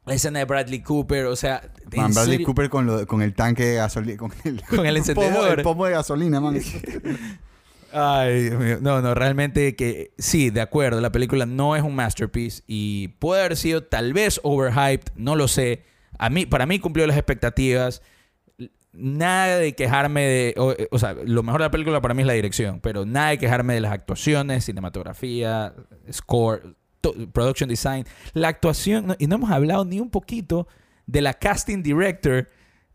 La escena de Bradley Cooper. O sea, Man, Bradley serio- Cooper con, lo- con el tanque de gasolina. Con el, Con el pomo, encendedor. el pomo de gasolina, man. Ay, Dios mío. No, no, realmente que sí, de acuerdo, la película no es un masterpiece y puede haber sido tal vez overhyped, no lo sé. A mí, para mí cumplió las expectativas. nada de quejarme de... O, o sea, lo mejor de la película para mí es la dirección, pero nada de quejarme de las actuaciones, cinematografía, score, to- production design. La actuación... no- y no hemos hablado ni un poquito de la casting director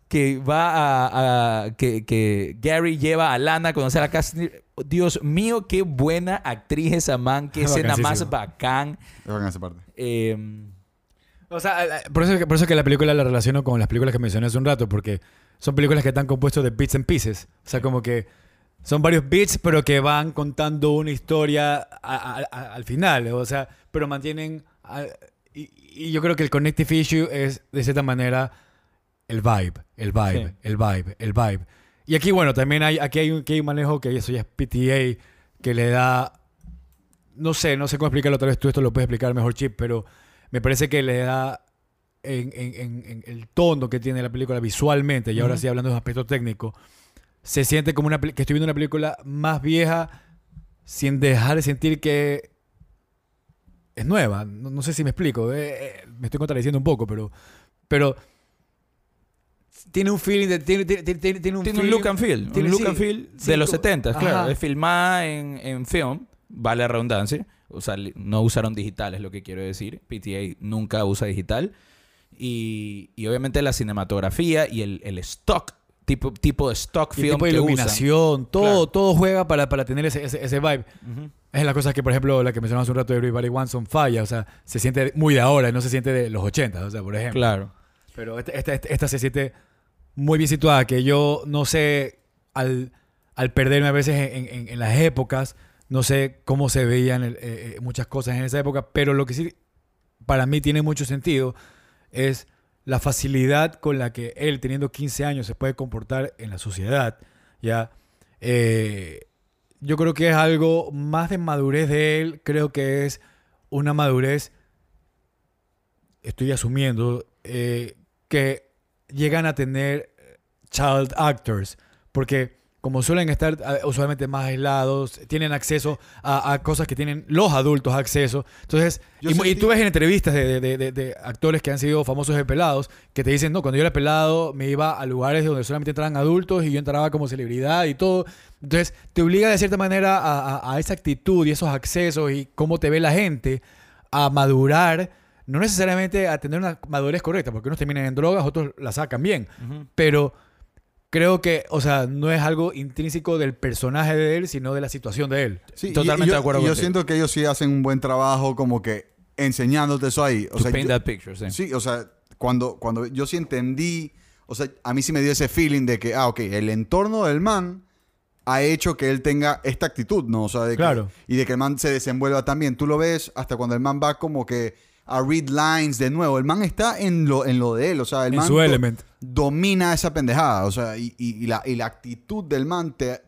que va a... a- que, que Gary lleva a Lana a conocer a la casting... Dios mío, qué buena actriz esa man. Qué escena más bacán. Es bacán esa parte. Eh, O sea, por eso, por eso que la película la relaciono con las películas que mencioné hace un rato, porque son películas que están compuestas de bits and pieces. O sea, como que son varios bits, pero que van contando una historia a- a- a- al final. O sea, pero mantienen... y, y yo creo que el connective issue es, de cierta manera, el vibe, el vibe, Sí. el vibe, el vibe. Y aquí, bueno, también hay, aquí hay un, aquí hay un manejo que eso ya es PTA, que le da no sé, no sé cómo explicarlo, tal vez tú esto lo puedes explicar mejor, Chip, pero me parece que le da en, en- en- en el tono que tiene la película visualmente, y ahora sí hablando de un aspecto técnico, se siente como una, que estoy viendo una película más vieja sin dejar de sentir que es nueva. No, no sé si me explico, eh, eh, me estoy contradiciendo un poco, pero, pero tiene un feeling de... Tiene, tiene, tiene- tiene un, Tiene un feeling- look and feel. tiene- un look sí, and feel sí, de los como- 70, claro. Es filmada en, en film, vale la redundancia. O sea, no usaron digital, es lo que quiero decir. PTA nunca usa digital. Y, y obviamente la cinematografía y el, el stock, tipo, tipo de stock y el film tipo de que usan. iluminación, todo, Claro. todo juega para, para tener ese, ese, ese vibe. Es la cosa que, por ejemplo, la que mencionamos hace un rato de Everybody Wants Some Falla, o sea, se siente muy de ahora, no se siente de los 80, o sea, por ejemplo. Claro. Pero esta, esta, esta- esta se siente muy bien situada, que yo no sé, al, al perderme a veces en, en- en las épocas, no sé cómo se veían eh, eh, muchas cosas en esa época, pero lo que sí para mí tiene mucho sentido es la facilidad con la que él, teniendo 15 años, se puede comportar en la sociedad, ¿ya? Eh, yo creo que es algo más de madurez de él, creo que es una madurez, estoy asumiendo, que llegan a tener child actors, porque como suelen estar usualmente más aislados, tienen acceso a, a cosas que tienen los adultos acceso. Entonces, y, tú ves en entrevistas de, de- de- de actores que han sido famosos de pelados, que te dicen, no, cuando yo era pelado me iba a lugares donde solamente entraban adultos y yo entraba como celebridad y todo. Entonces, te obliga de cierta manera a, a- a esa actitud y esos accesos y cómo te ve la gente a madurar, no necesariamente a tener una madurez correcta, porque unos terminan en drogas, otros la sacan bien, pero creo que, o sea, no es algo intrínseco del personaje de él, sino de la situación de él. Sí, y- Totalmente y yo, de acuerdo y Yo contigo. siento que ellos sí hacen un buen trabajo como que enseñándote eso ahí. O To sea, paint yo- that picture, sí. Sí, o sea, cuando, cuando yo sí entendí, o sea, a mí sí me dio ese feeling de que, ah, ok, el entorno del man ha hecho que él tenga esta actitud, ¿no? O sea, de que- Claro. y de que el man se desenvuelva también. Tú lo ves hasta cuando el man va como que a read lines de nuevo. El man está en lo, en lo de él, o sea, el en man su do- domina esa pendejada, o sea, y, y- y la, y la actitud del man, te,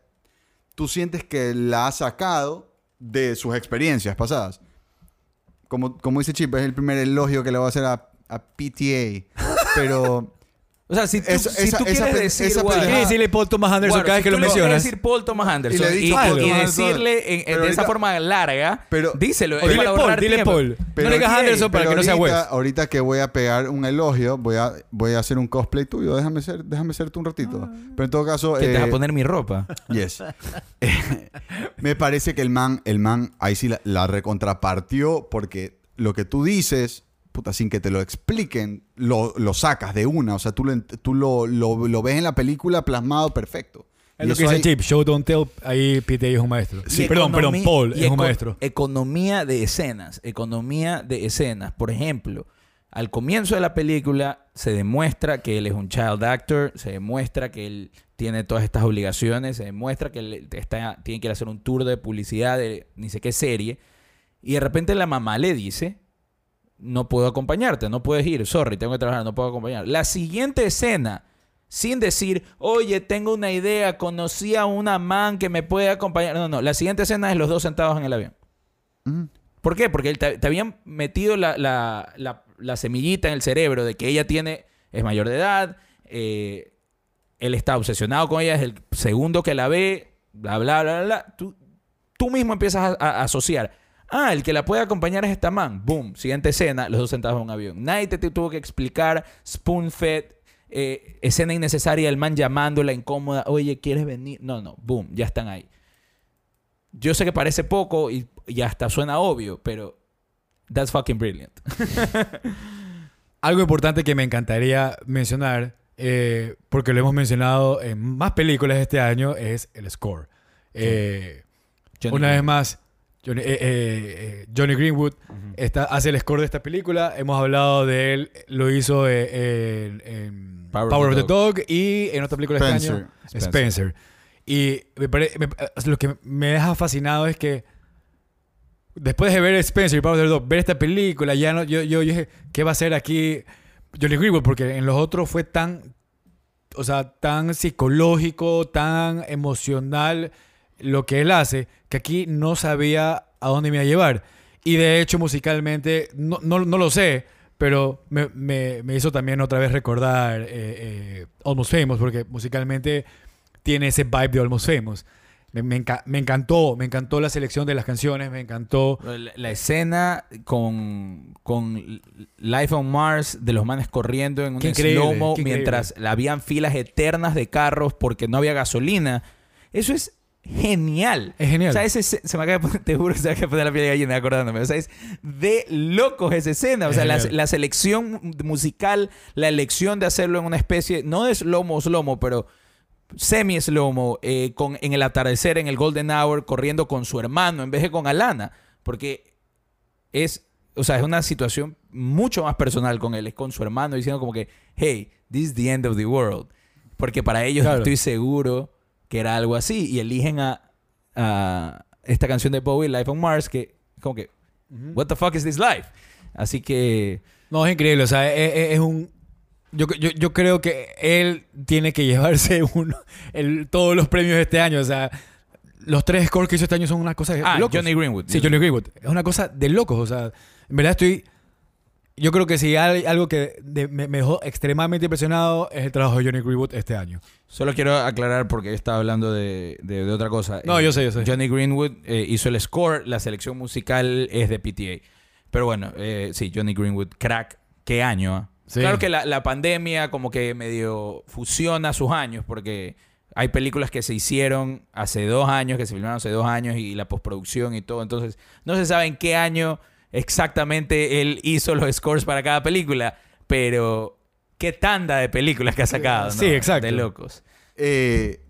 tú sientes que la ha sacado de sus experiencias pasadas. Como, como dice Chip, es el primer elogio que le voy a hacer a, a PTA. Pero O sea, si tú, Esa- si esa- tú esa quieres pen- decir, esa guau, pendejada- decirle Paul Thomas Anderson Bueno, cada vez si que tú lo le quieres mencionas. decir Paul Thomas Anderson Y le he y, dicho y- Paul y Thomas Anderson. decirle en- en- Pero de esa ahorita- forma larga, Pero- díselo. Es dile para Paul, ahorrar dile tiempo. Paul. Pero no le digas Anderson para pero que no sea ahorita, West. ahorita que voy a pegar un elogio, voy a, voy a hacer un cosplay tuyo. Déjame ser, déjame serte un ratito. Pero en todo caso... Que te vas eh, a poner mi ropa. Yes. Eh, me parece que el man, el man ahí sí la, la recontrapartió porque lo que tú dices, puta, sin que te lo expliquen, lo, lo sacas de una. O sea, tú, lo, ent- tú lo, lo- lo ves en la película plasmado perfecto. Es Y lo que dice ahí- Chip, show don't tell, ahí PTA es un maestro. Y perdón, perdón, Paul es un maestro. Economía de escenas. Economía de escenas. Por ejemplo, al comienzo de la película se demuestra que él es un child actor, se demuestra que él tiene todas estas obligaciones, se demuestra que él está, tiene que ir a hacer un tour de publicidad de ni sé qué serie. Y de repente la mamá le dice, no puedo acompañarte, no puedes ir, sorry, tengo que trabajar, no puedo acompañar. La siguiente escena, sin decir, oye, tengo una idea, conocí a una man que me puede acompañar. No, no, la siguiente escena es los dos sentados en el avión. Ujú. ¿Por qué? Porque te, te habían metido la, la- la- la semillita en el cerebro de que ella tiene, es mayor de edad, eh, él está obsesionado con ella, es el segundo que la ve, bla, bla, bla, bla. bla. Tú, tú mismo empiezas a- a asociar. Ah, el que la puede acompañar es esta man. Boom. Siguiente escena, los dos sentados en un avión. Nadie te, tuvo que explicar spoon-fed eh, escena innecesaria, el man llamándola incómoda, oye, ¿quieres venir? No, no, boom, ya están ahí. Yo sé que parece poco y, y hasta suena obvio, pero that's fucking brilliant. Algo importante que me encantaría mencionar, eh, porque lo hemos mencionado en más películas este año, es el score. Eh, una vez más, Johnny, eh, eh, eh, Johnny Greenwood está, hace el score de esta película. Hemos hablado de él, lo hizo en, en Power Power, of of the Dog y en otra película de este Spencer. año, Spencer. Spencer. Y me pare- me- lo que me deja fascinado es que después de ver Spencer y Power of the Dog, ver esta película, ya no, yo, yo, yo dije, ¿qué va a hacer aquí Johnny Greenwood? Porque en los otros fue tan, o sea, tan psicológico, tan emocional lo que él hace, que aquí no sabía a dónde me iba a llevar. Y de hecho, musicalmente, no, no, no lo sé, pero me, me- me hizo también otra vez recordar eh, eh, Almost Famous, porque musicalmente tiene ese vibe de Almost Famous. Me, me enca- me encantó, me encantó la selección de las canciones, me encantó. La, la escena con, con Life on Mars de los manes corriendo en un slow-mo increíble. mientras habían filas eternas de carros porque no había gasolina. Eso es genial. Es genial. O sea, ese, se me acaba de te juro que se me acaba de poner la piel de gallina acordándome. O sea, es de locos esa escena. O Es sea, la, la selección musical, la elección de hacerlo en una especie, no de slow-mo, slow-mo, pero semi slow-mo, eh, con, en el atardecer, en el golden hour, corriendo con su hermano en vez de con Alana. Porque es, o sea, es una situación mucho más personal con él. Es con su hermano diciendo como que, hey, this is the end of the world. Porque para ellos Claro. estoy seguro que era algo así. Y eligen a, a esta canción de Bowie, Life on Mars, que como que, what the fuck is this life? Así que... No, es increíble. O sea, es, es- es un. Yo, yo, yo creo que él tiene que llevarse uno, el- todos los premios de este año. O sea, los tres scores que hizo este año son una cosa de Ah, locos. Johnny Greenwood. Sí, Johnny Greenwood. Es una cosa de locos. O sea, en verdad estoy. Yo creo que si hay algo que de- me, me dejó extremadamente impresionado es el trabajo de Johnny Greenwood este año. Solo quiero aclarar porque estaba hablando de, de- de otra cosa. No, Eh, yo sé, yo sé. Johnny Greenwood eh, hizo el score, la selección musical es de PTA. Pero bueno, eh, sí, Johnny Greenwood, crack. ¿Qué año? ah? Sí. Claro que la, la pandemia como que medio fusiona sus años porque hay películas que se hicieron hace dos años, que se filmaron hace dos años y la postproducción y todo. Entonces, no se sabe en qué año exactamente él hizo los scores para cada película, pero qué tanda de películas que ha sacado. ¿no? Sí, exacto. De locos. Eh,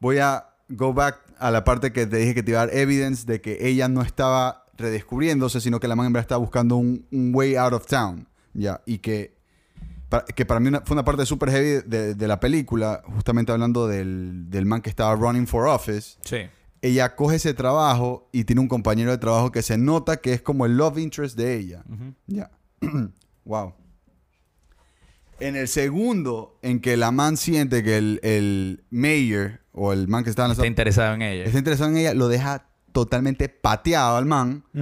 voy a go back a la parte que te dije que te iba a dar evidence de que ella no estaba redescubriéndose, sino que la man en verdad estaba buscando un, un way out of town. Ya, y que, pa- que para mí una- fue una parte súper heavy de, de la película, justamente hablando del, del man que estaba running for office. Sí. Ella coge ese trabajo y tiene un compañero de trabajo que se nota que es como el love interest de ella. Ya. wow. En el segundo en que la man siente que el, el mayor o el man que está en la Está interesado en ella. está interesado en ella, lo deja totalmente pateado al man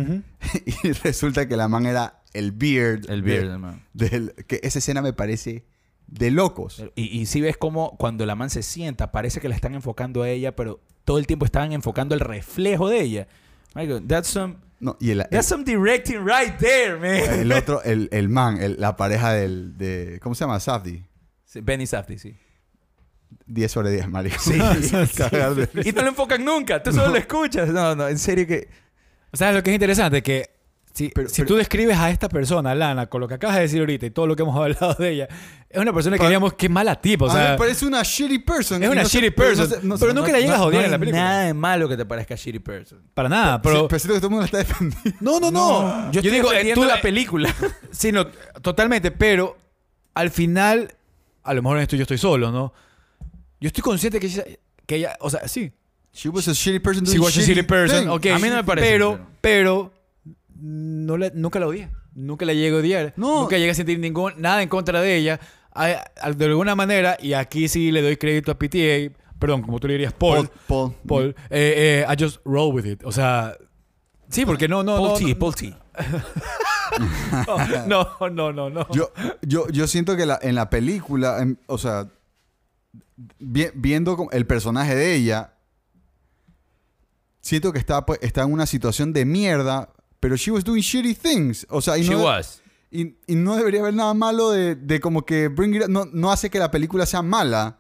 y resulta que la man era el beard. El beard, hermano. del- que esa escena me parece de locos. Y, y si ves como cuando la man se sienta, parece que la están enfocando a ella, pero todo el tiempo estaban enfocando el reflejo de ella. Marico, that's some, No, y el, that's some directing right there, man. el otro, el, el man, el- la pareja del, de, ¿cómo se llama? Safdie. Sí, Benny Safdie, sí. 10 sobre 10, marico. Sí. De- Y no lo enfocan nunca, tú solo lo escuchas. No, no, en serio que... O sea, lo que es interesante que si, Pero- si pero- tú describes a esta persona, Lana, con lo que acabas de decir ahorita y todo lo que hemos hablado de ella, es una persona que diríamos qué mala tipa. O sea, me parece una shitty person. Es una no shitty pero no person. sé- no Pero nunca la llegas a odiar en la película. nada de malo que te parezca shitty person. para nada. Pero, Pero, pero siento que todo el mundo la está defendiendo. no, no, no. Yo, estoy digo, eh, tú- la película. Sí, no, totalmente. Pero al final, a lo mejor en esto yo estoy solo, ¿no? Yo estoy consciente que ella, que ella o sea, sí. She was a shitty person doing was a shitty person. things. ok. A mí no me parece, Pero, pero- pero, no nunca la odié. Nunca la llegué a odiar. No. Nunca llegué a sentir ningún, nada en contra de ella. A- a- de alguna manera, y aquí sí le doy crédito a PTA, perdón, como tú le dirías, Paul. Paul. Paul, eh, eh, I just roll with it. O sea, sí, porque no, no, Paul no. T, no, Paul T. no, no, no, no. Yo, yo, yo siento que la- en la película, en- o sea, vi- viendo el personaje de ella, siento que está, pues, está en una situación de mierda, pero she was doing shitty things. O sea, y She no, was. Y, y no debería haber nada malo de, de como que Bring It Up no, no hace que la película sea mala.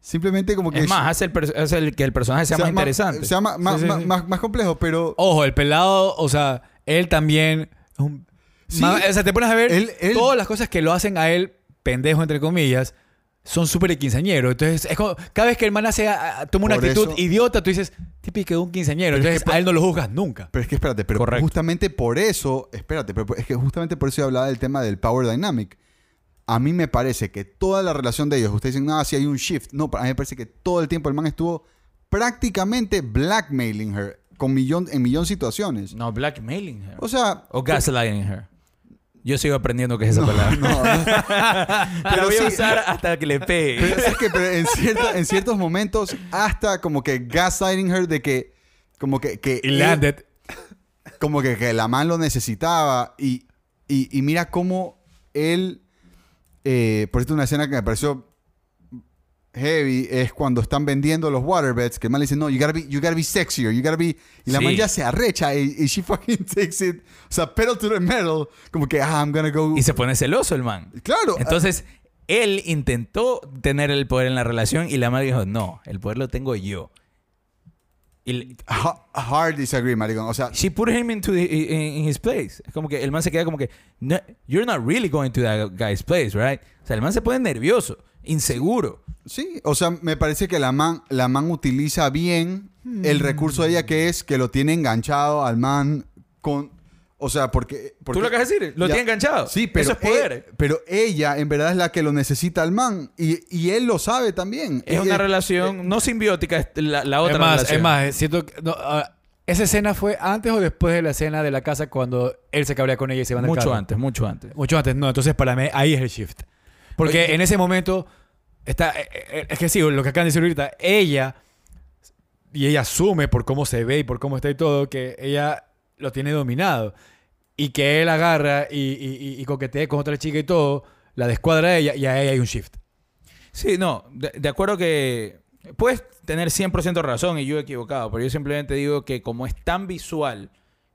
Simplemente como que... Es más, hace, el hace el que el personaje sea, más interesante. Sea más, más, Sí, sí, sí. más- más complejo, pero... Ojo, el pelado, o sea, él también. un- o sea, te pones a ver Él- él- todas las cosas que lo hacen a él, pendejo entre comillas, son súper quinceañero. Entonces, es como, cada vez que el man hace, a- a- toma una Por actitud eso- idiota, tú dices, típico de un quinceañero. Pero es Entonces, que- a él no lo juzgas nunca. Pero es que espérate, pero Correcto. justamente por eso, espérate, pero es que justamente por eso yo hablaba del tema del power dynamic. A mí me parece que toda la relación de ellos, ustedes dicen, no, si hay un shift. No, a mí me parece que todo el tiempo el man estuvo prácticamente blackmailing her con millón, en millón situaciones. No, blackmailing her. O sea, O gaslighting her. Yo sigo aprendiendo qué es esa palabra. no, no. La pero voy a usar hasta que le pegue. pero es que pero en, cierta- en ciertos momentos, hasta como que gaslighting her de que, como que, que Y él- landed. como que, que la man lo necesitaba y, y, y mira cómo él, eh, por ejemplo, una escena que me pareció heavy es cuando están vendiendo los waterbeds, que el man le dice, no, you gotta be, you gotta be sexier, you gotta be... Y la Sí. man ya se arrecha y, y she fucking takes it, o sea, pedal to the metal, como que, ah, I'm gonna go... Y se pone celoso el man. Claro. Entonces, él intentó tener el poder en la relación y la madre dijo, no, el poder lo tengo yo. Y hard disagree, maricón. O sea, she put him into the- in, in his place. Es como que el man se queda como que, "No, you're not really going to that guy's place, right? O sea, el man se pone nervioso, inseguro. Sí, o sea, me parece que la man, la man utiliza bien el recurso de ella que es que lo tiene enganchado al man con... O sea, porque... porque ¿Tú lo acabas de decir? Lo Ya. tiene enganchado. Sí, pero, Eso es poder. e- pero ella en verdad es la que lo necesita al man y, y él lo sabe también. es una Eh, relación no simbiótica, es la, la otra es más, relación. es más, eh, siento que... no, ah, ¿Esa escena fue antes o después de la escena de la casa cuando él se cabrea con ella y se van del Mucho carro? antes, mucho antes. Mucho antes, no. Entonces, para mí, ahí es el shift. Porque en ese momento, está, eh, eh, es que sí, lo que acaban de decir ahorita, ella, y ella asume por cómo se ve y por cómo está y todo, que ella lo tiene dominado. Y que él agarra y, y, y- y coquetea con otra chica y todo, la descuadra a ella y a ella hay un shift. Sí, no, de, de acuerdo que puedes tener 100% razón y yo equivocado, pero yo simplemente digo que como es tan visual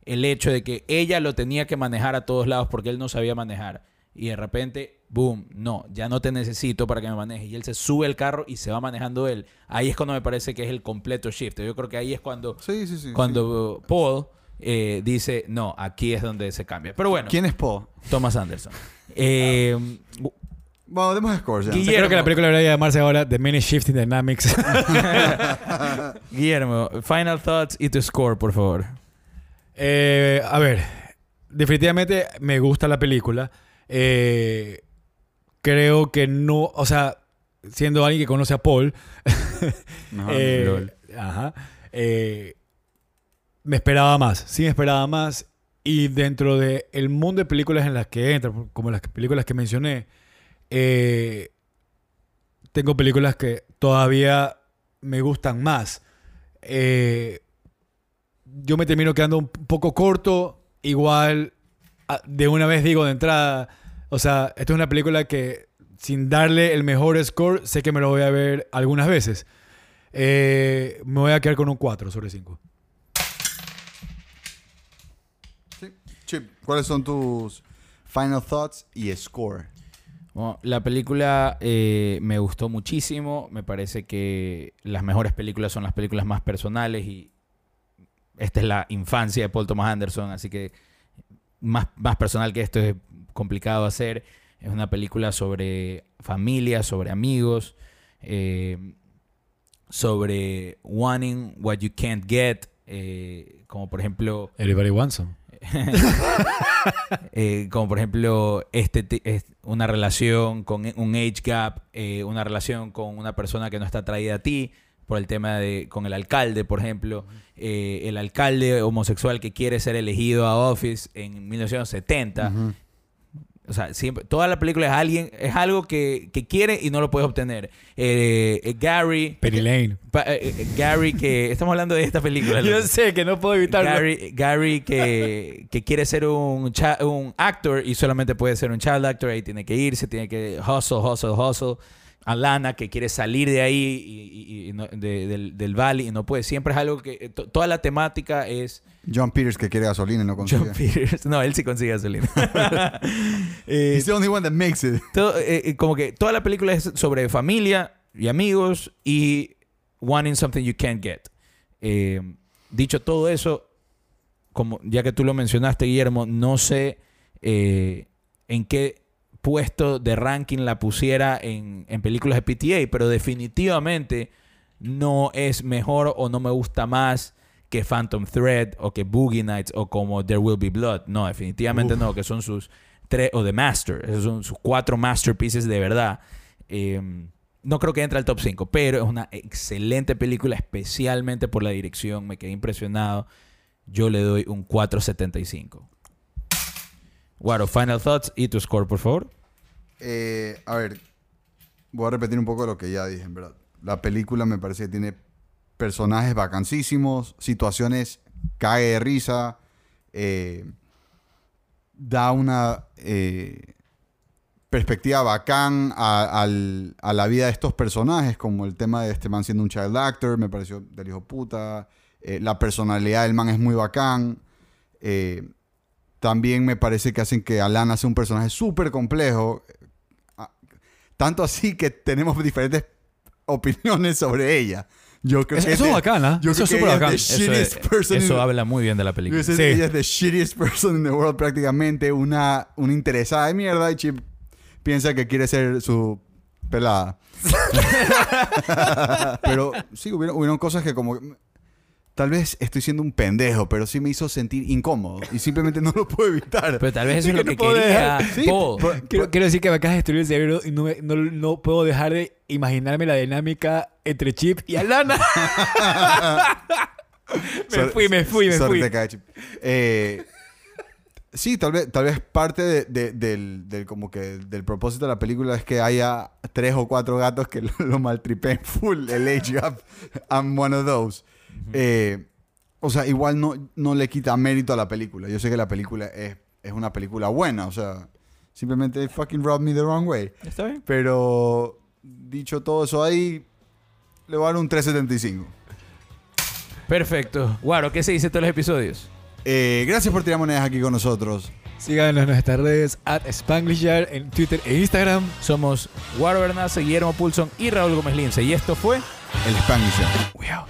el hecho de que ella lo tenía que manejar a todos lados porque él no sabía manejar y de repente, boom, no, ya no te necesito para que me manejes y él se sube al carro y se va manejando él. Ahí es cuando me parece que es el completo shift. Yo creo que ahí es cuando, Sí, sí, sí. cuando Paul eh, dice, no, aquí es donde se cambia. Pero bueno, ¿Quién es Paul? Thomas Anderson. Eh, Bueno, demos scores ya. Guille- O sea, creo que la Guillermo. película debería llamarse ahora The Many Shifting Dynamics. Guillermo, final thoughts y tu score, por favor. Eh, a ver, definitivamente me gusta la película. Eh, creo que no, o sea, siendo alguien que conoce a Paul, eh, ajá, eh, me esperaba más, sí me esperaba más. Y dentro del el mundo de películas en las que entra, como las películas que mencioné, eh, tengo películas que todavía me gustan más. Yo me termino quedando un poco corto. Igual, a- de una vez digo de entrada, o sea, esta es una película que sin darle el mejor score, sé que me lo voy a ver algunas veces. Eh, me voy a quedar con un 4 sobre 5. Sí. Chip, ¿cuáles son tus final thoughts y score? Bueno, la película eh, me gustó muchísimo. Me parece que las mejores películas son las películas más personales y esta es la infancia de Paul Thomas Anderson, así que más, más personal que esto es complicado hacer. Es una película sobre familia, sobre amigos, eh, sobre wanting what you can't get, eh, como por ejemplo Everybody wants some. eh, como por ejemplo este una relación con un age gap, una relación con una persona que no está atraída a ti, por el tema de con el alcalde, por ejemplo, eh, el alcalde homosexual que quiere ser elegido a office en 1970. Ujú. O sea, siempre, toda la película es alguien, es algo que, que quiere y no lo puedes obtener. Eh, eh, Gary, Penny Lane. pa- eh, eh, Gary que estamos hablando de esta película. Yo sé que no puedo evitarlo. Gary, Gary que, que quiere ser un, cha- un actor y solamente puede ser un child actor, ahí tiene que irse, tiene que hustle, hustle, hustle. Alana que quiere salir de ahí y, y- y no- de- del, del valley y no puede. Siempre es algo que... eh, to- toda la temática es... John Peters que quiere gasolina y no consigue. John Peters. No, él sí consigue gasolina. Eh, He's the only one that makes it. todo- eh, como que toda la película es sobre familia y amigos y wanting something you can't get. Eh, dicho todo eso, como ya que tú lo mencionaste, Guillermo, no sé en qué puesto de ranking la pusiera en, en películas de PTA, pero definitivamente no es mejor o no me gusta más que Phantom Thread o que Boogie Nights o como There Will Be Blood. No, definitivamente Uf. no, que son sus tres, o The Master, esos son sus cuatro masterpieces de verdad. Eh, no creo que entre al top 5, pero es una excelente película, especialmente por la dirección. Me quedé impresionado. Yo le doy un 4.75. Guaro, final thoughts y tu score, por favor. Eh, a ver, voy a repetir un poco lo que ya dije, en verdad. La película me parece que tiene personajes vacancísimos, situaciones cae de risa, eh, da una eh, perspectiva bacán a, la vida de estos personajes, como el tema de este man siendo un child actor, me pareció del hijo puta. La personalidad del man es muy bacán. También me parece que hacen que Alana sea un personaje súper complejo. Ah, Tanto así que tenemos diferentes opiniones sobre ella. Yo creo que eso es bacana. yo Eso creo es que súper Eso, es- in eso habla muy bien de la película. Sí. ella es the shittiest person in the world prácticamente. Una, una interesada de mierda y Chip piensa que quiere ser su pelada. pero sí, hubieron, hubieron cosas que como... Tal vez estoy siendo un pendejo, pero sí me hizo sentir incómodo. Y simplemente no lo puedo evitar. Pero tal vez eso Es lo que quería Sí, por- Quiero, quiero decir que me acabas de destruir el cerebro y no, me- no, no puedo dejar de imaginarme la dinámica entre Chip y Alana. me fui, me fui, me fui. Eh, sí, tal vez, tal vez parte de- de- del, del como que del propósito de la película es que haya tres o cuatro gatos que lo, lo maltripen full el age gap. I'm one of those. Eh, o sea, igual no, no le quita mérito a la película. Yo sé que la película es, es una película buena, o sea, simplemente fucking rubbed me the wrong way. ¿Está bien? Pero dicho todo eso ahí, le voy a dar un 375. Perfecto. Guaro, ¿qué se dice de todos los episodios? Eh, gracias por tirar monedas aquí con nosotros. Síganos en nuestras redes at Spanglishar en Twitter e Instagram. Somos Guaro Bernace, Guillermo Pulson y Raúl Gómez Lince. Y esto fue El Spanish Show. We out.